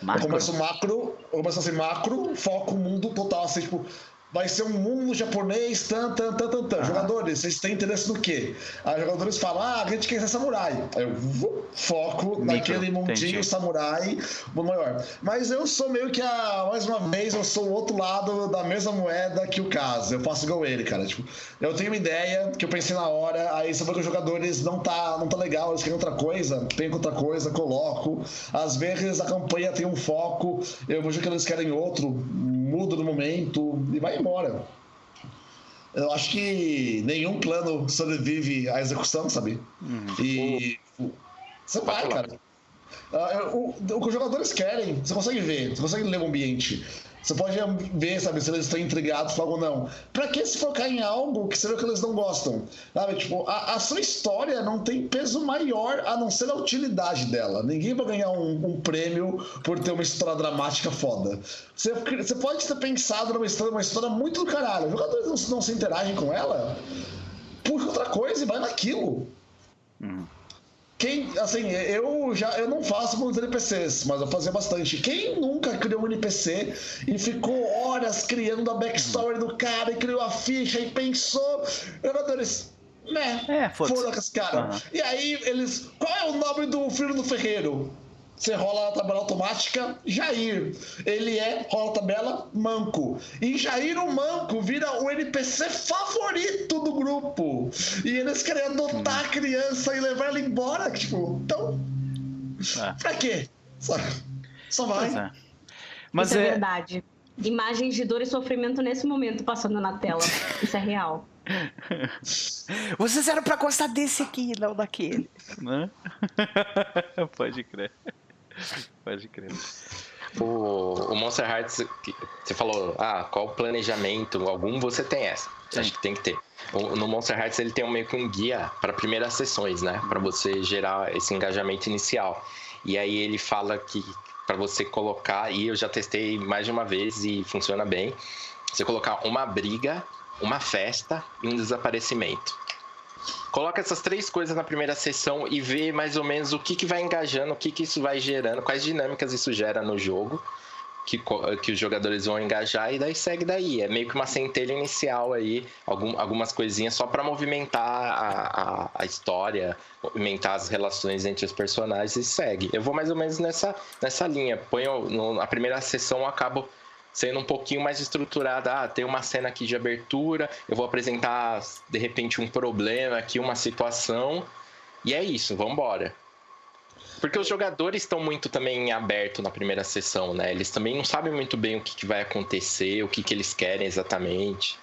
Macro? Eu começo macro, eu começo assim, macro, foco mundo total, assim, tipo, vai ser um mundo japonês, tan, tan, tan, tan, tan. Jogadores, vocês têm interesse no quê? Aí os jogadores falam, ah, a gente quer ser samurai. Aí eu vou, foco naquele mundinho entendi. samurai, maior. Mas eu sou meio que a, mais uma vez, eu sou o outro lado da mesma moeda que o caso. Eu faço igual ele, cara. Tipo, eu tenho uma ideia que eu pensei na hora, aí você vê que os jogadores não tá, não tá legal, eles querem outra coisa, tem outra coisa, coloco. Às vezes a campanha tem um foco, eu vejo que eles querem outro, mudo no momento e vai embora. Eu acho que nenhum plano sobrevive à execução, sabe? E você vai, cara. Ah, o, o que os jogadores querem, você consegue ver, você consegue ler o ambiente. Você pode ver, sabe, se eles estão intrigados com algo ou não. Pra que se focar em algo que você vê que eles não gostam? Sabe, tipo, a, a sua história não tem peso maior a não ser a utilidade dela. Ninguém vai ganhar um, um prêmio por ter uma história dramática foda. Você, você pode ter pensado numa história, uma história muito do caralho. Os jogadores não, não se interagem com ela. Puxa outra coisa e vai naquilo. Quem, assim, eu já eu não faço muitos NPCs, mas eu fazia bastante. Quem nunca criou um NPC e ficou horas criando a backstory do cara e criou a ficha e pensou, jogadores, né? É, foda-se. Foda com esse cara. Aham. E aí eles, qual é o nome do filho do ferreiro? Você rola a tabela automática, Jair. Ele é, rola a tabela, Manco. E Jair, o Manco, vira o NPC favorito do grupo. E eles querem adotar a criança e levar ela embora. Tipo, então, É. pra quê? Só, só vai. É. Mas Isso é é, verdade. Imagens de dor e sofrimento nesse momento passando na tela. Isso é real. Vocês eram pra gostar desse aqui, não daquele. Né? Pode crer. Pode crer. O, o Monster Hearts, você falou, ah, qual planejamento? Algum você tem essa. Sim. Acho que tem que ter. O- no Monster Hearts ele tem um, meio que um guia para primeiras sessões, né? Para você gerar esse engajamento inicial. E aí ele fala que para você colocar, e eu já testei mais de uma vez e funciona bem, você colocar uma briga, uma festa e um desaparecimento. Coloca essas três coisas na primeira sessão e vê mais ou menos o que, que vai engajando, o que, que isso vai gerando, quais dinâmicas isso gera no jogo, que, que os jogadores vão engajar e daí segue daí. É meio que uma centelha inicial aí, algum- algumas coisinhas só para movimentar a, a, a história, movimentar as relações entre os personagens e segue. Eu vou mais ou menos nessa, nessa linha. Ponho no, a primeira sessão eu acabo sendo um pouquinho mais estruturada. Ah, tem uma cena aqui de abertura, eu vou apresentar de repente um problema aqui, uma situação, e é isso, vamos embora. Porque os jogadores estão muito também aberto na primeira sessão, né? Eles também não sabem muito bem o que, que vai acontecer, o que, que eles querem exatamente.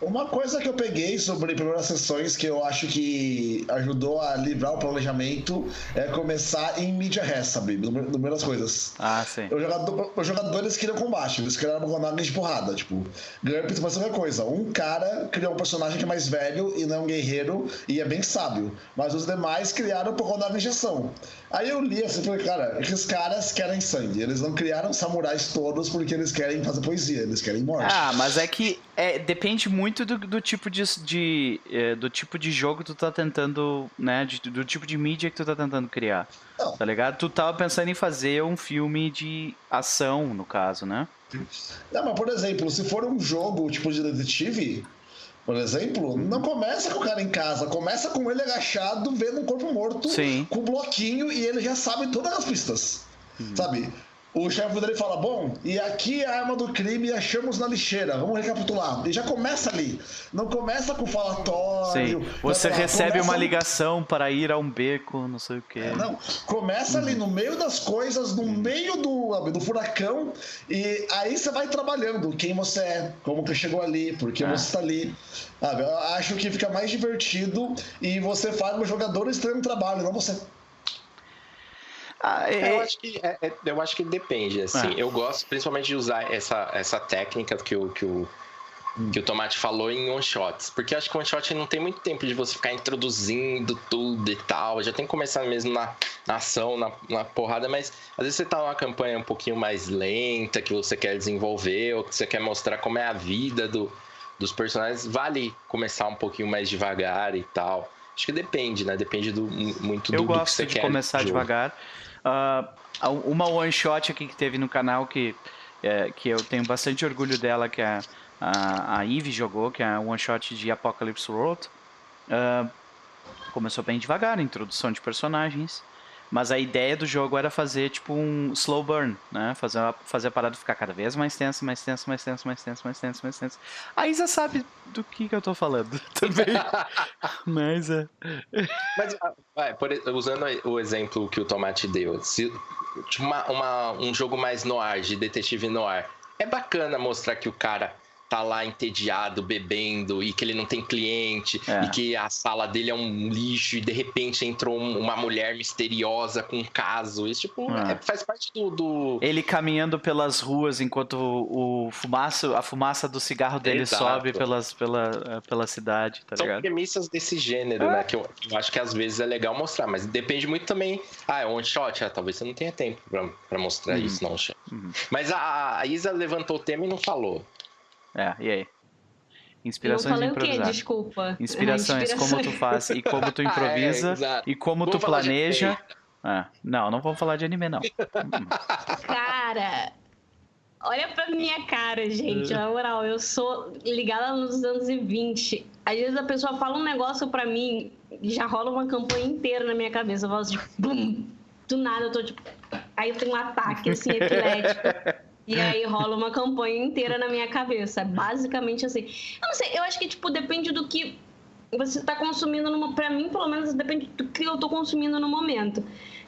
Uma coisa que eu peguei sobre primeiras sessões que eu acho que ajudou a livrar o planejamento é começar em mídia res, sabe? Número- Númeras coisas. Ah, sim. Os, jogador- os jogadores queriam combate, eles queriam personagens de porrada. Tipo, GURPS vai ser a mesma coisa. Um cara criou um personagem que é mais velho e não é um guerreiro e é bem sábio. Mas os demais criaram personagens de ação. Aí eu li assim e falei, cara, esses caras querem sangue. Eles não criaram samurais todos porque eles querem fazer poesia, eles querem morte. Ah, mas é que é, depende muito do, do tipo de, de, é, do tipo de jogo que tu tá tentando, né? de- do tipo de mídia que tu tá tentando criar. Não. Tá ligado? Tu tava pensando em fazer um filme de ação, no caso, né? Não, mas por exemplo, se for um jogo tipo de detetive, por exemplo, não começa com o cara em casa, começa com ele agachado vendo um corpo morto Sim. com um bloquinho e ele já sabe todas as pistas. Sabe? O chefe dele fala: Bom, e aqui é a arma do crime achamos na lixeira. Vamos recapitular. E já começa ali. Não começa com falatório. Sim. Você falar, recebe uma ali- ligação para ir a um beco, não sei o quê. É, não, começa ali Uhum. no meio das coisas, no meio do, do furacão, e aí você vai trabalhando quem você é, como que chegou ali, por que É. você está ali. Sabe? Eu acho que fica mais divertido e você faz um jogador extremo trabalho, não você. Ah, É, é- Eu acho que, é- é- eu acho que depende, assim. É. Eu gosto principalmente de usar essa, essa técnica que o, que, o, que o Tomate falou em one-shots. Porque eu acho que one-shot não tem muito tempo de você ficar introduzindo tudo e tal. Já tem que começar mesmo na, na ação, na, na porrada, mas às vezes você tá numa campanha um pouquinho mais lenta, que você quer desenvolver, ou que você quer mostrar como é a vida do, dos personagens, vale começar um pouquinho mais devagar e tal. Acho que depende, né? Depende do, muito do, eu do que gosto você de quer. começar no jogo. devagar. Ah, uma one shot aqui que teve no canal que, é, que eu tenho bastante orgulho dela, que a, a, a Eve jogou, que é a one shot de Apocalypse World. Ah, começou bem devagar, introdução de personagens. Mas a ideia do jogo era fazer tipo um slow burn, né? Fazer a, fazer a parada ficar cada vez mais tensa, mais tensa, mais tensa, mais tensa, mais tensa, mais tensa. A Isa sabe do que, que eu tô falando também. Mas é. Mas, ah, vai, por usando o exemplo que o Tomate deu, se tipo, uma, uma- um jogo mais noir, de detetive noir, é bacana mostrar que o cara tá lá entediado, bebendo, e que ele não tem cliente, É. e que a sala dele é um lixo, e de repente entrou um- uma mulher misteriosa com um caso. Isso, tipo, É. é- faz parte do... do- Ele caminhando pelas ruas enquanto o, o fumaça, a fumaça do cigarro dele Exato. sobe pelas, pela, eh, pela cidade, tá São ligado? premissas desse gênero, né? Que eu, eu acho que às vezes é legal mostrar, mas depende muito também. Ah, é one shot? Ah, talvez você não tenha tempo pra, pra mostrar Uhum. isso, não. Uhum. Mas a, a Isa levantou o tema e não falou. É, e aí? Inspirações improvisar. Desculpa. Inspirações, Ah, como tu faz e como tu É, improvisa exato. e como Vamos tu planeja. É, não, não vamos falar de anime, não. Hum. Cara, olha pra minha cara, gente. Na moral, eu sou ligada nos anos 20. Às vezes a pessoa fala um negócio pra mim e já rola uma campanha inteira na minha cabeça. Eu faço tipo, bum! Do nada eu tô tipo. Aí eu tenho um ataque assim, epilético. E aí rola uma campanha inteira na minha cabeça. Basicamente assim. Eu não sei, eu acho que, tipo, depende do que você tá consumindo numa. Pra mim, pelo menos, depende do que eu tô consumindo no momento.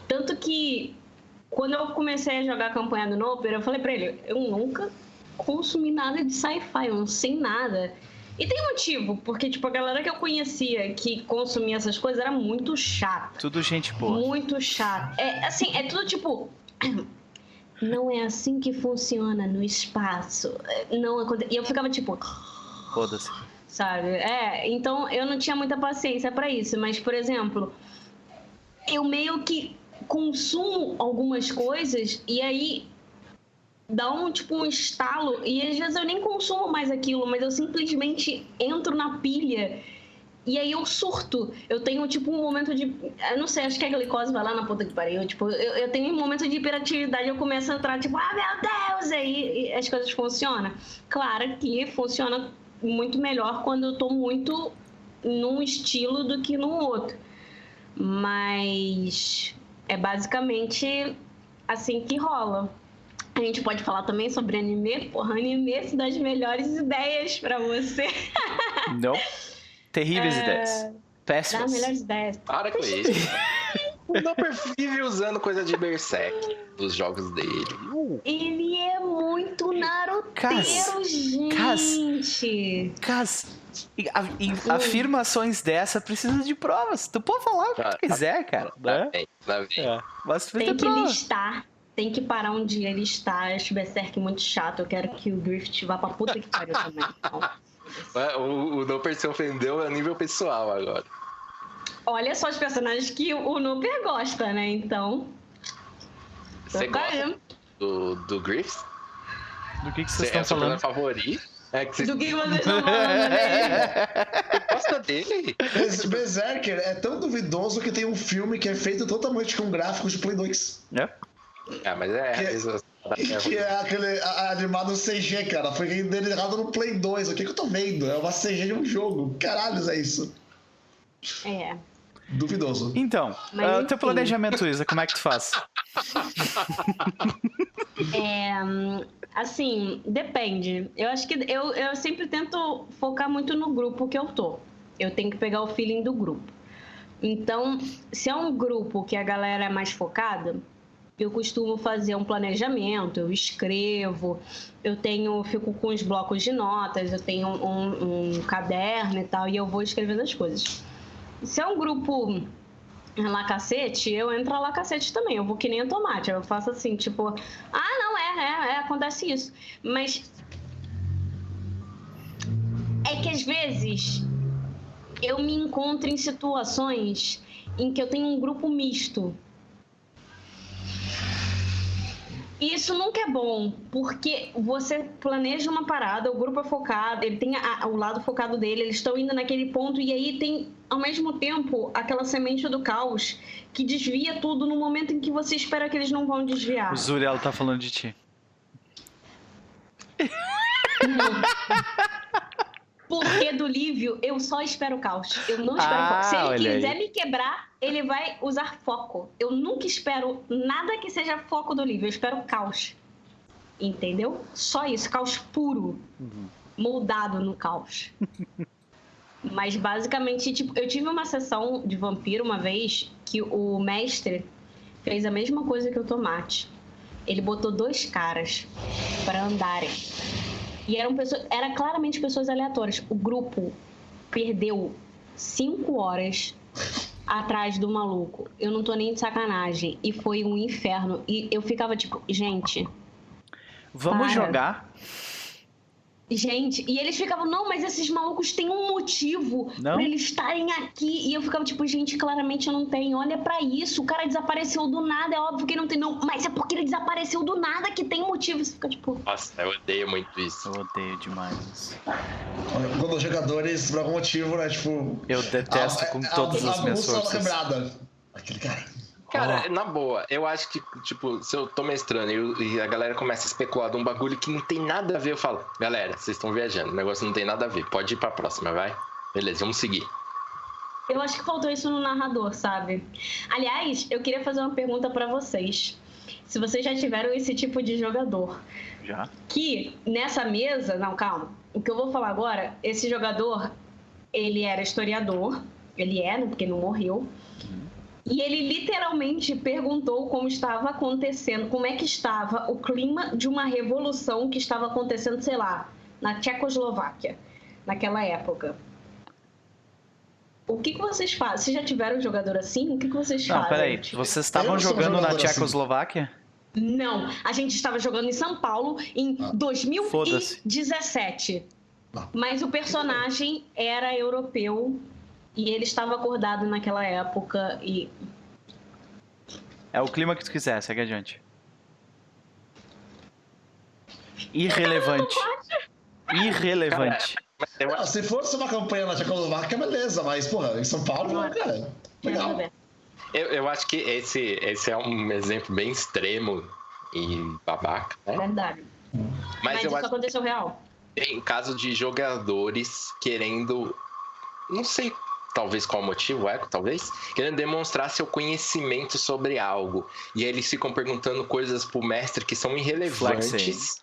Tanto que quando eu comecei a jogar a campanha do Noper, eu falei pra ele, eu nunca consumi nada de sci-fi, eu não sei nada. E tem motivo, porque, tipo, a galera que eu conhecia que consumia essas coisas era muito chata. Tudo gente boa. Muito chato. É assim, é tudo tipo. Não é assim que funciona no espaço. Não aconte- E eu ficava tipo, Foda-se. sabe? É, então eu não tinha muita paciência pra isso, mas por exemplo, eu meio que consumo algumas coisas e aí dá um tipo um estalo e às vezes eu nem consumo mais aquilo, mas eu simplesmente entro na pilha e aí eu surto. Eu tenho, tipo, um momento de. Eu não sei, acho que a glicose vai lá na puta que pariu. Tipo, eu, eu tenho um momento de hiperatividade, eu começo a entrar, tipo, ah, meu Deus! Aí e as coisas funcionam. Claro que funciona muito melhor quando eu tô muito num estilo do que no outro. Mas é basicamente assim que rola. A gente pode falar também sobre anime. Porra, anime é das melhores ideias pra você. Não. Terríveis É, ideias. Péssimas. melhores ideias. Para com isso. o Doper vive usando coisa de Berserk dos jogos dele. Ele é muito naruteiro, gente. Cas, a- afirmações dessa precisam de provas. Tu pode falar o que Ah, tu quiser, cara. Lá Né? vem, lá vem. É. Mas tu Tem que prova. listar. Tem que parar um dia e listar. Acho Berserk muito chato. Eu quero que o Drift vá pra puta que pariu também. Então, O, o Doper se ofendeu a nível pessoal agora. olha só os personagens que o Nooper gosta, né? Então. Você tá gosta aí. do, do Griffith? Do que, que Você vocês é estão o seu falando? personagem favorito? É que você Do que vocês estão falando gosta dele? Bes- Berserker é tão duvidoso que tem um filme que é feito totalmente com gráficos de Play 2. É. Ah, mas é. Que- vezes- Que é aquele animado CG, cara. Foi renderizado no Play 2. O que, que eu tô vendo? É uma CG de um jogo. Caralho, é isso. É. Duvidoso. Então, Mas ah, o teu planejamento, Isa, como é que tu faz? É, assim, depende. Eu acho que eu, eu sempre tento focar muito no grupo que eu tô. Eu tenho que pegar o feeling do grupo. Então, se é um grupo que a galera é mais focada, eu costumo fazer um planejamento, eu escrevo, eu tenho, fico com os blocos de notas, eu tenho um, um caderno e tal, e eu vou escrevendo as coisas. Se é um grupo lá cacete, eu entro lá cacete também, eu vou que nem o tomate, eu faço assim, tipo, ah, não, é, é, é acontece isso. Mas é que às vezes eu me encontro em situações em que eu tenho um grupo misto. Isso nunca é bom, porque você planeja uma parada, o grupo é focado, ele tem a, o lado focado dele, eles estão indo naquele ponto, e aí tem, ao mesmo tempo, aquela semente do caos que desvia tudo no momento em que você espera que eles não vão desviar. O Zuriel tá falando de ti. Não. Porque do Lívio, eu só espero caos. Eu não espero Ah, foco. Se ele olha quiser aí. me quebrar, ele vai usar foco. Eu nunca espero nada que seja foco do Lívio. Eu espero caos. Entendeu? Só isso. Caos puro. Moldado no caos. Mas basicamente, tipo, eu tive uma sessão de vampiro uma vez que o mestre fez a mesma coisa que o tomate. Ele botou dois caras para andarem. E eram pessoas, era claramente pessoas aleatórias. O grupo perdeu cinco horas atrás do maluco. Eu não tô nem de sacanagem. E foi um inferno. E eu ficava tipo, gente, Vamos Para. jogar? Gente, e eles ficavam, não, mas esses malucos têm um motivo Não? pra eles estarem aqui. E eu ficava tipo, gente, claramente eu não tenho. Olha pra isso, o cara desapareceu do nada. É óbvio que não tem, não. Mas é porque ele desapareceu do nada que tem motivo. Você fica tipo, Nossa, eu odeio muito isso. Eu odeio demais isso. Quando os jogadores, por algum motivo, né, tipo. Eu detesto a- com a- todas a as minhas uma forças. quebrada. Aquele cara. Cara, na boa, eu acho que, tipo, se eu tô mestrando e, eu- e a galera começa a especular de um bagulho que não tem nada a ver, eu falo, galera, vocês estão viajando, o negócio não tem nada a ver, pode ir pra próxima, vai? Beleza, vamos seguir. Eu acho que faltou isso no narrador, sabe? Aliás, eu queria fazer uma pergunta pra vocês. Se vocês já tiveram esse tipo de jogador, Já? que nessa mesa, não, calma. O que eu vou falar agora, esse jogador, ele era historiador, ele é, né, porque não morreu. E ele literalmente perguntou como estava acontecendo, como é que estava o clima de uma revolução que estava acontecendo, sei lá, na Tchecoslováquia, naquela época. O que, que vocês fazem? Vocês já tiveram um jogador assim? O que, que vocês Não, fazem? peraí. Tipo, Vocês estavam jogando na assim. Tchecoslováquia? Não, a gente estava jogando em São Paulo em Ah. 2017. Ah. Mas o personagem era europeu e ele estava acordado naquela época e É o clima que tu quiser, segue adiante. Irrelevante. Irrelevante. Ah, se fosse uma campanha na Tchecoslováquia, beleza, mas, porra, em São Paulo, Não é. cara. Legal. Eu, eu acho que esse, esse é um exemplo bem extremo e babaca, né? Verdade. Mas, Mas, eu isso acho aconteceu real. que em caso de jogadores querendo. Não sei talvez qual o motivo, Eco, talvez, querendo demonstrar seu conhecimento sobre algo. E aí eles ficam perguntando coisas pro mestre que são irrelevantes.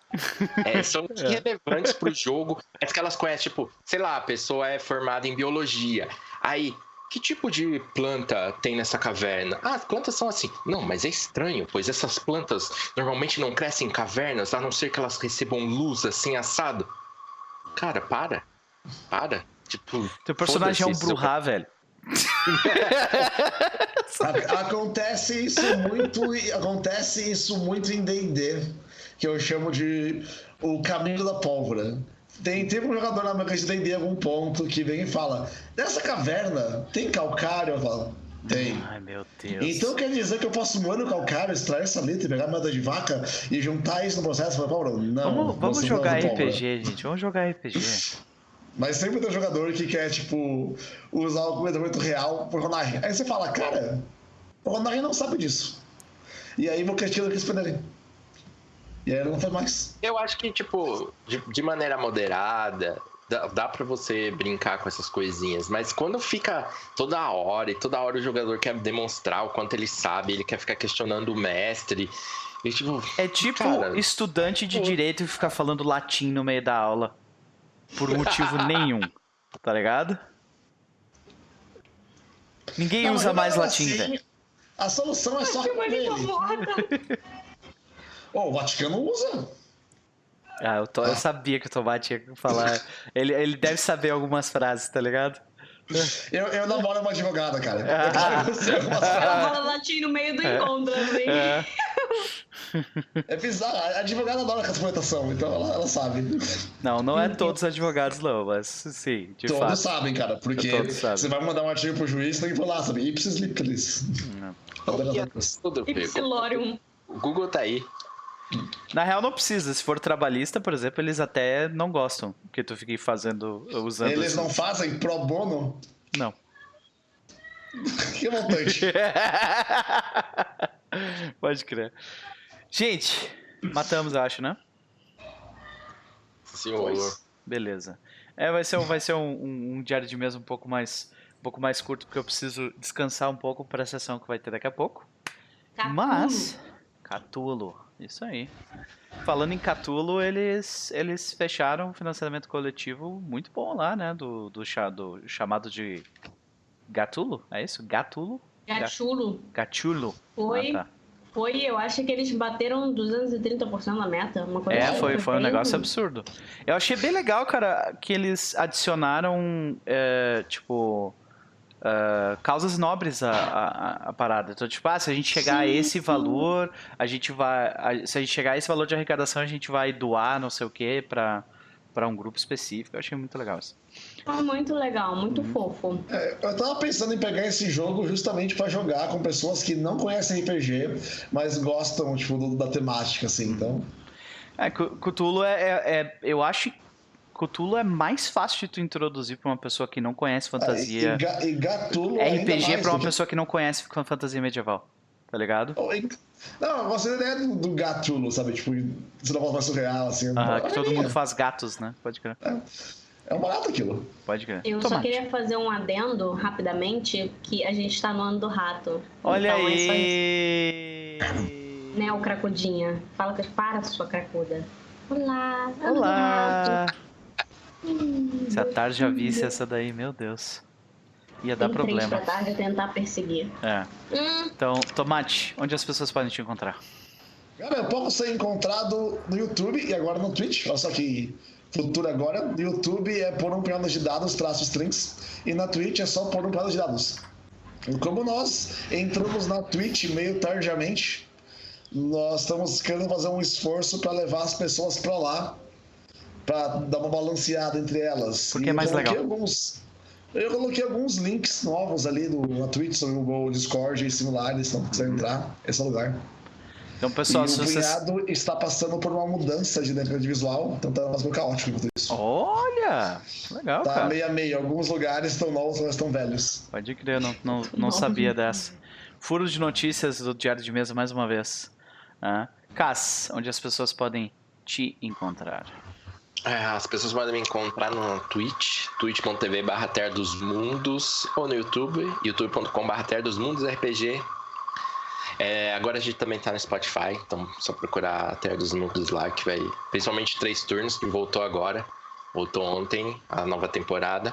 É, são irrelevantes pro jogo. Mas que elas conhecem, tipo, sei lá, a pessoa é formada em biologia. Aí, que tipo de planta tem nessa caverna? Ah, as plantas são assim. Não, mas é estranho, pois essas plantas normalmente não crescem em cavernas, a não ser que elas recebam luz assim assado. Cara, para. Para. Tipo, Teu personagem é um Bruhá, velho. Acontece isso muito, acontece isso muito em D&D, que eu chamo de o caminho da pólvora. Tem, teve um jogador na minha de D&D em algum ponto que vem e fala, nessa caverna tem calcário? Eu falo, tem. Ai, meu Deus. Então quer dizer que eu posso moer no calcário, extrair essa letra, pegar a moeda de vaca e juntar isso no processo? Não. Vamos, vamos você jogar. RPG, gente. Vamos jogar RPG. Mas sempre tem um jogador que quer, tipo, usar o comentamento real pro Ronari. Aí você fala, cara, o Ronari não sabe disso. E aí vou questionar o que eles perderem. E aí ele não faz mais. Eu acho que, tipo, de, de maneira moderada, dá, dá pra você brincar com essas coisinhas. Mas quando fica toda hora e toda hora o jogador quer demonstrar o quanto ele sabe, ele quer ficar questionando o mestre. E tipo, É tipo Cara, estudante de pô. direito e ficar falando latim no meio da aula. Por motivo nenhum. Tá ligado? Ninguém Não, usa mais latim, assim, velho. A solução é só Que com ele. Ô, o Vaticano usa. Ah, eu, tô- eu sabia que o Tomate ia falar. Ele, ele deve saber algumas frases, tá ligado? Eu, eu namoro uma advogada, cara. Ah. Algumas Ela fala latim no meio do encontro, assim. É. É bizarro. A advogada adora interpretação, então ela, ela sabe. Não, não é todos advogados, não, mas sim, de Todos fato. sabem, cara, porque Todos sabem. você vai mandar um artigo pro juiz, tem que falar, sabe? Ipsis lipsis. Não. tudo, Pedro. Ipsilorium. O Google tá aí. Na real, não precisa. Se for trabalhista, por exemplo, eles até não gostam que tu fique fazendo, usando. Eles esse- não fazem pro bono? Não. Que montante. Pode crer. Gente, matamos, eu acho, né? Senhor. Pois. Beleza. É, vai ser, um, vai ser um, um- um diário de mesa um pouco mais um pouco mais curto, porque eu preciso descansar um pouco para a sessão que vai ter daqui a pouco. Catulo. Mas, Catulo, isso aí. Falando em Catulo, eles, eles fecharam um financiamento coletivo muito bom lá, né? Do, do, cha- do chamado de Gatulo, é isso? Gatulo? Gachulo. Gachulo. Foi, Ah, tá. foi, eu acho que eles bateram 230% da meta. Uma coisa É, assim, foi, foi um negócio absurdo. Eu achei bem legal, cara, que eles adicionaram, é, tipo, é, causas nobres à, à, à parada. Então, tipo, ah, se a gente chegar a Sim, esse sim. valor, a gente vai. a- se a gente chegar a esse valor de arrecadação, a gente vai doar não sei o que pra, pra um grupo específico. Eu achei muito legal isso. Foi muito legal, muito Uhum. fofo. É, eu tava pensando em pegar esse jogo justamente pra jogar com pessoas que não conhecem RPG, mas gostam, tipo, do- da temática, assim, então... É, Cthulhu é, é, é- Eu acho que Cthulhu é mais fácil de tu introduzir pra uma pessoa que não conhece E, fantasia. e Gatulo ainda RPG mais, pra uma porque- pessoa que não conhece fantasia medieval. Tá ligado? Oh, e- Não, eu gosto da ideia do, do Gatulo, sabe? Tipo, você não mais surreal, assim. Ah, é que todo minha. mundo faz gatos, né? Pode crer. É um barato aquilo. Pode crer. Eu só Tomate. queria fazer um adendo rapidamente, que a gente tá no ano do rato. Olha Então, é só isso. aí! Né, o cracudinha? Fala que para, sua cracuda. Olá, ano do Olá! Se a tarde já visse essa daí, meu Deus. Ia dar problema. da tarde tentar perseguir. É. Hum, Então, Tomate, onde as pessoas podem te encontrar? Cara, eu posso ser encontrado no YouTube e agora no Twitch. Olha só que futuro agora. No YouTube é por um piano de dados, traço strings. E na Twitch é só por um piano de dados. E como nós entramos na Twitch meio tardiamente, nós estamos querendo fazer um esforço para levar as pessoas para lá, para dar uma balanceada entre elas. Porque E é mais eu coloquei legal. Alguns, eu coloquei alguns links novos ali no, na Twitch sobre o Discord e similares, se não quiser entrar, esse é o lugar. Então, pessoal, e se o vocês. cunhado está passando por uma mudança de identidade visual, então tá mais meio caótico enquanto isso. Olha! Legal, tá cara. meio a meio. Alguns lugares estão novos, outros estão velhos. Pode crer, eu não, não, não sabia dessa. Furo de notícias do Diário de Mesa mais uma vez. Ah. Cass, onde as pessoas podem te encontrar. É, as pessoas podem me encontrar no Twitch, twitch.tv barra Terra dos Mundos, ou no YouTube, youtube.com barra Terra dos Mundos RPG. É, agora a gente também tá no Spotify, então é só procurar a Terra dos Mundos lá, que vai. Principalmente três turnos, que voltou agora. Voltou ontem, a nova temporada.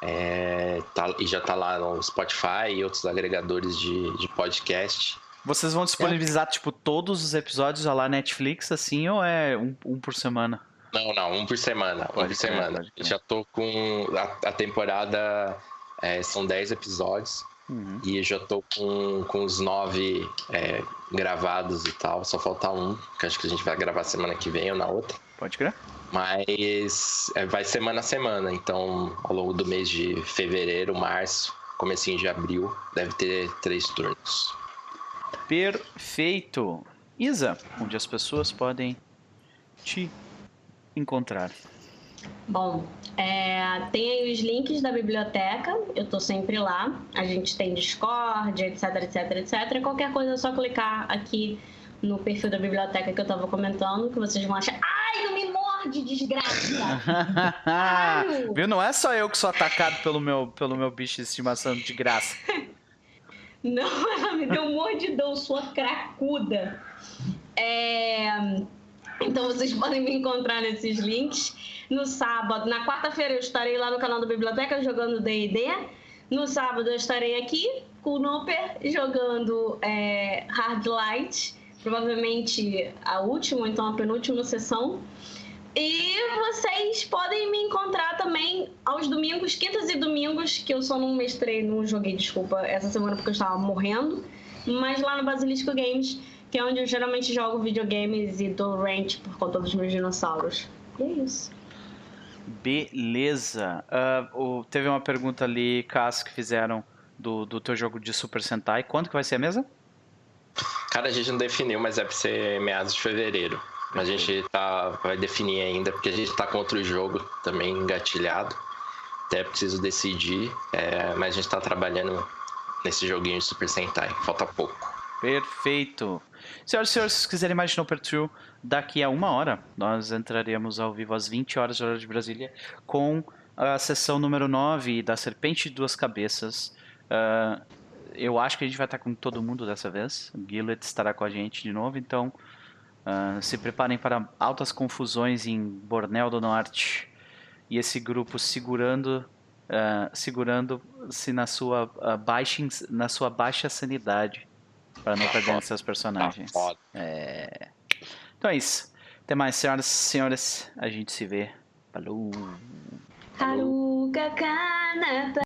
É, tá- e já tá lá no Spotify e outros agregadores de, de podcast. Vocês vão disponibilizar, tipo, todos os episódios lá Netflix, assim, ou é um, um por semana? Não, não, um por semana. Um Pode por crer, semana. Já tô com. A, a temporada é, são 10 episódios. Uhum. E já tô com, com os nove é, gravados e tal. Só falta um, que acho que a gente vai gravar semana que vem ou na outra. Pode crer? Mas é, vai semana a semana. Então, ao longo do mês de fevereiro, março, comecinho de abril, deve ter três turnos. Perfeito. Isa, onde as pessoas podem te encontrar. Bom, é, tem aí os links da biblioteca, eu tô sempre lá. A gente tem Discord, etc, etc, etc. Qualquer coisa é só clicar aqui no perfil da biblioteca que eu tava comentando, que vocês vão achar. Ai, não me morde, desgraça! Claro. Viu? Não é só eu que sou atacado pelo meu, pelo meu bicho de estimação de graça. Não, ela me deu um mordidão, sua cracuda. É, Então vocês podem me encontrar nesses links. No sábado, na quarta-feira eu estarei lá no canal da Biblioteca jogando D&D. No sábado eu estarei aqui com o Nooper jogando é, Hard Light, provavelmente a última, então a penúltima sessão. E vocês podem me encontrar também aos domingos, quintas e domingos, que eu só não mestrei, não joguei, desculpa, essa semana porque eu estava morrendo. Mas lá no Basilisco Games, que é onde eu geralmente jogo videogames e dou rant por conta dos meus dinossauros. E é isso. Beleza. O- teve uma pergunta ali, Cássio, que fizeram do, do teu jogo de Super Sentai. Quando que vai ser a mesa? Cara, a gente não definiu, mas é pra ser meados de fevereiro. Mas a gente tá, vai definir ainda, porque a gente tá com outro jogo também engatilhado. Até preciso decidir, é, mas a gente tá trabalhando nesse joguinho de Super Sentai. Falta pouco. Perfeito. Senhoras e senhores, se quiserem mais de Snoper True, daqui a uma hora nós entraremos ao vivo às 20 horas de hora de Brasília com a sessão número 9 da Serpente de Duas Cabeças. Ah, eu acho que a gente vai estar com todo mundo dessa vez. O Gillet estará com a gente de novo, então ah, se preparem para altas confusões em Bornel do Norte e esse grupo segurando ah, segurando-se na sua baixa na sua baixa sanidade para não Tá perder foda. seus Tá personagens. foda. É. Então é isso. Até mais, senhoras e senhores. A gente se vê. Falou. Kanata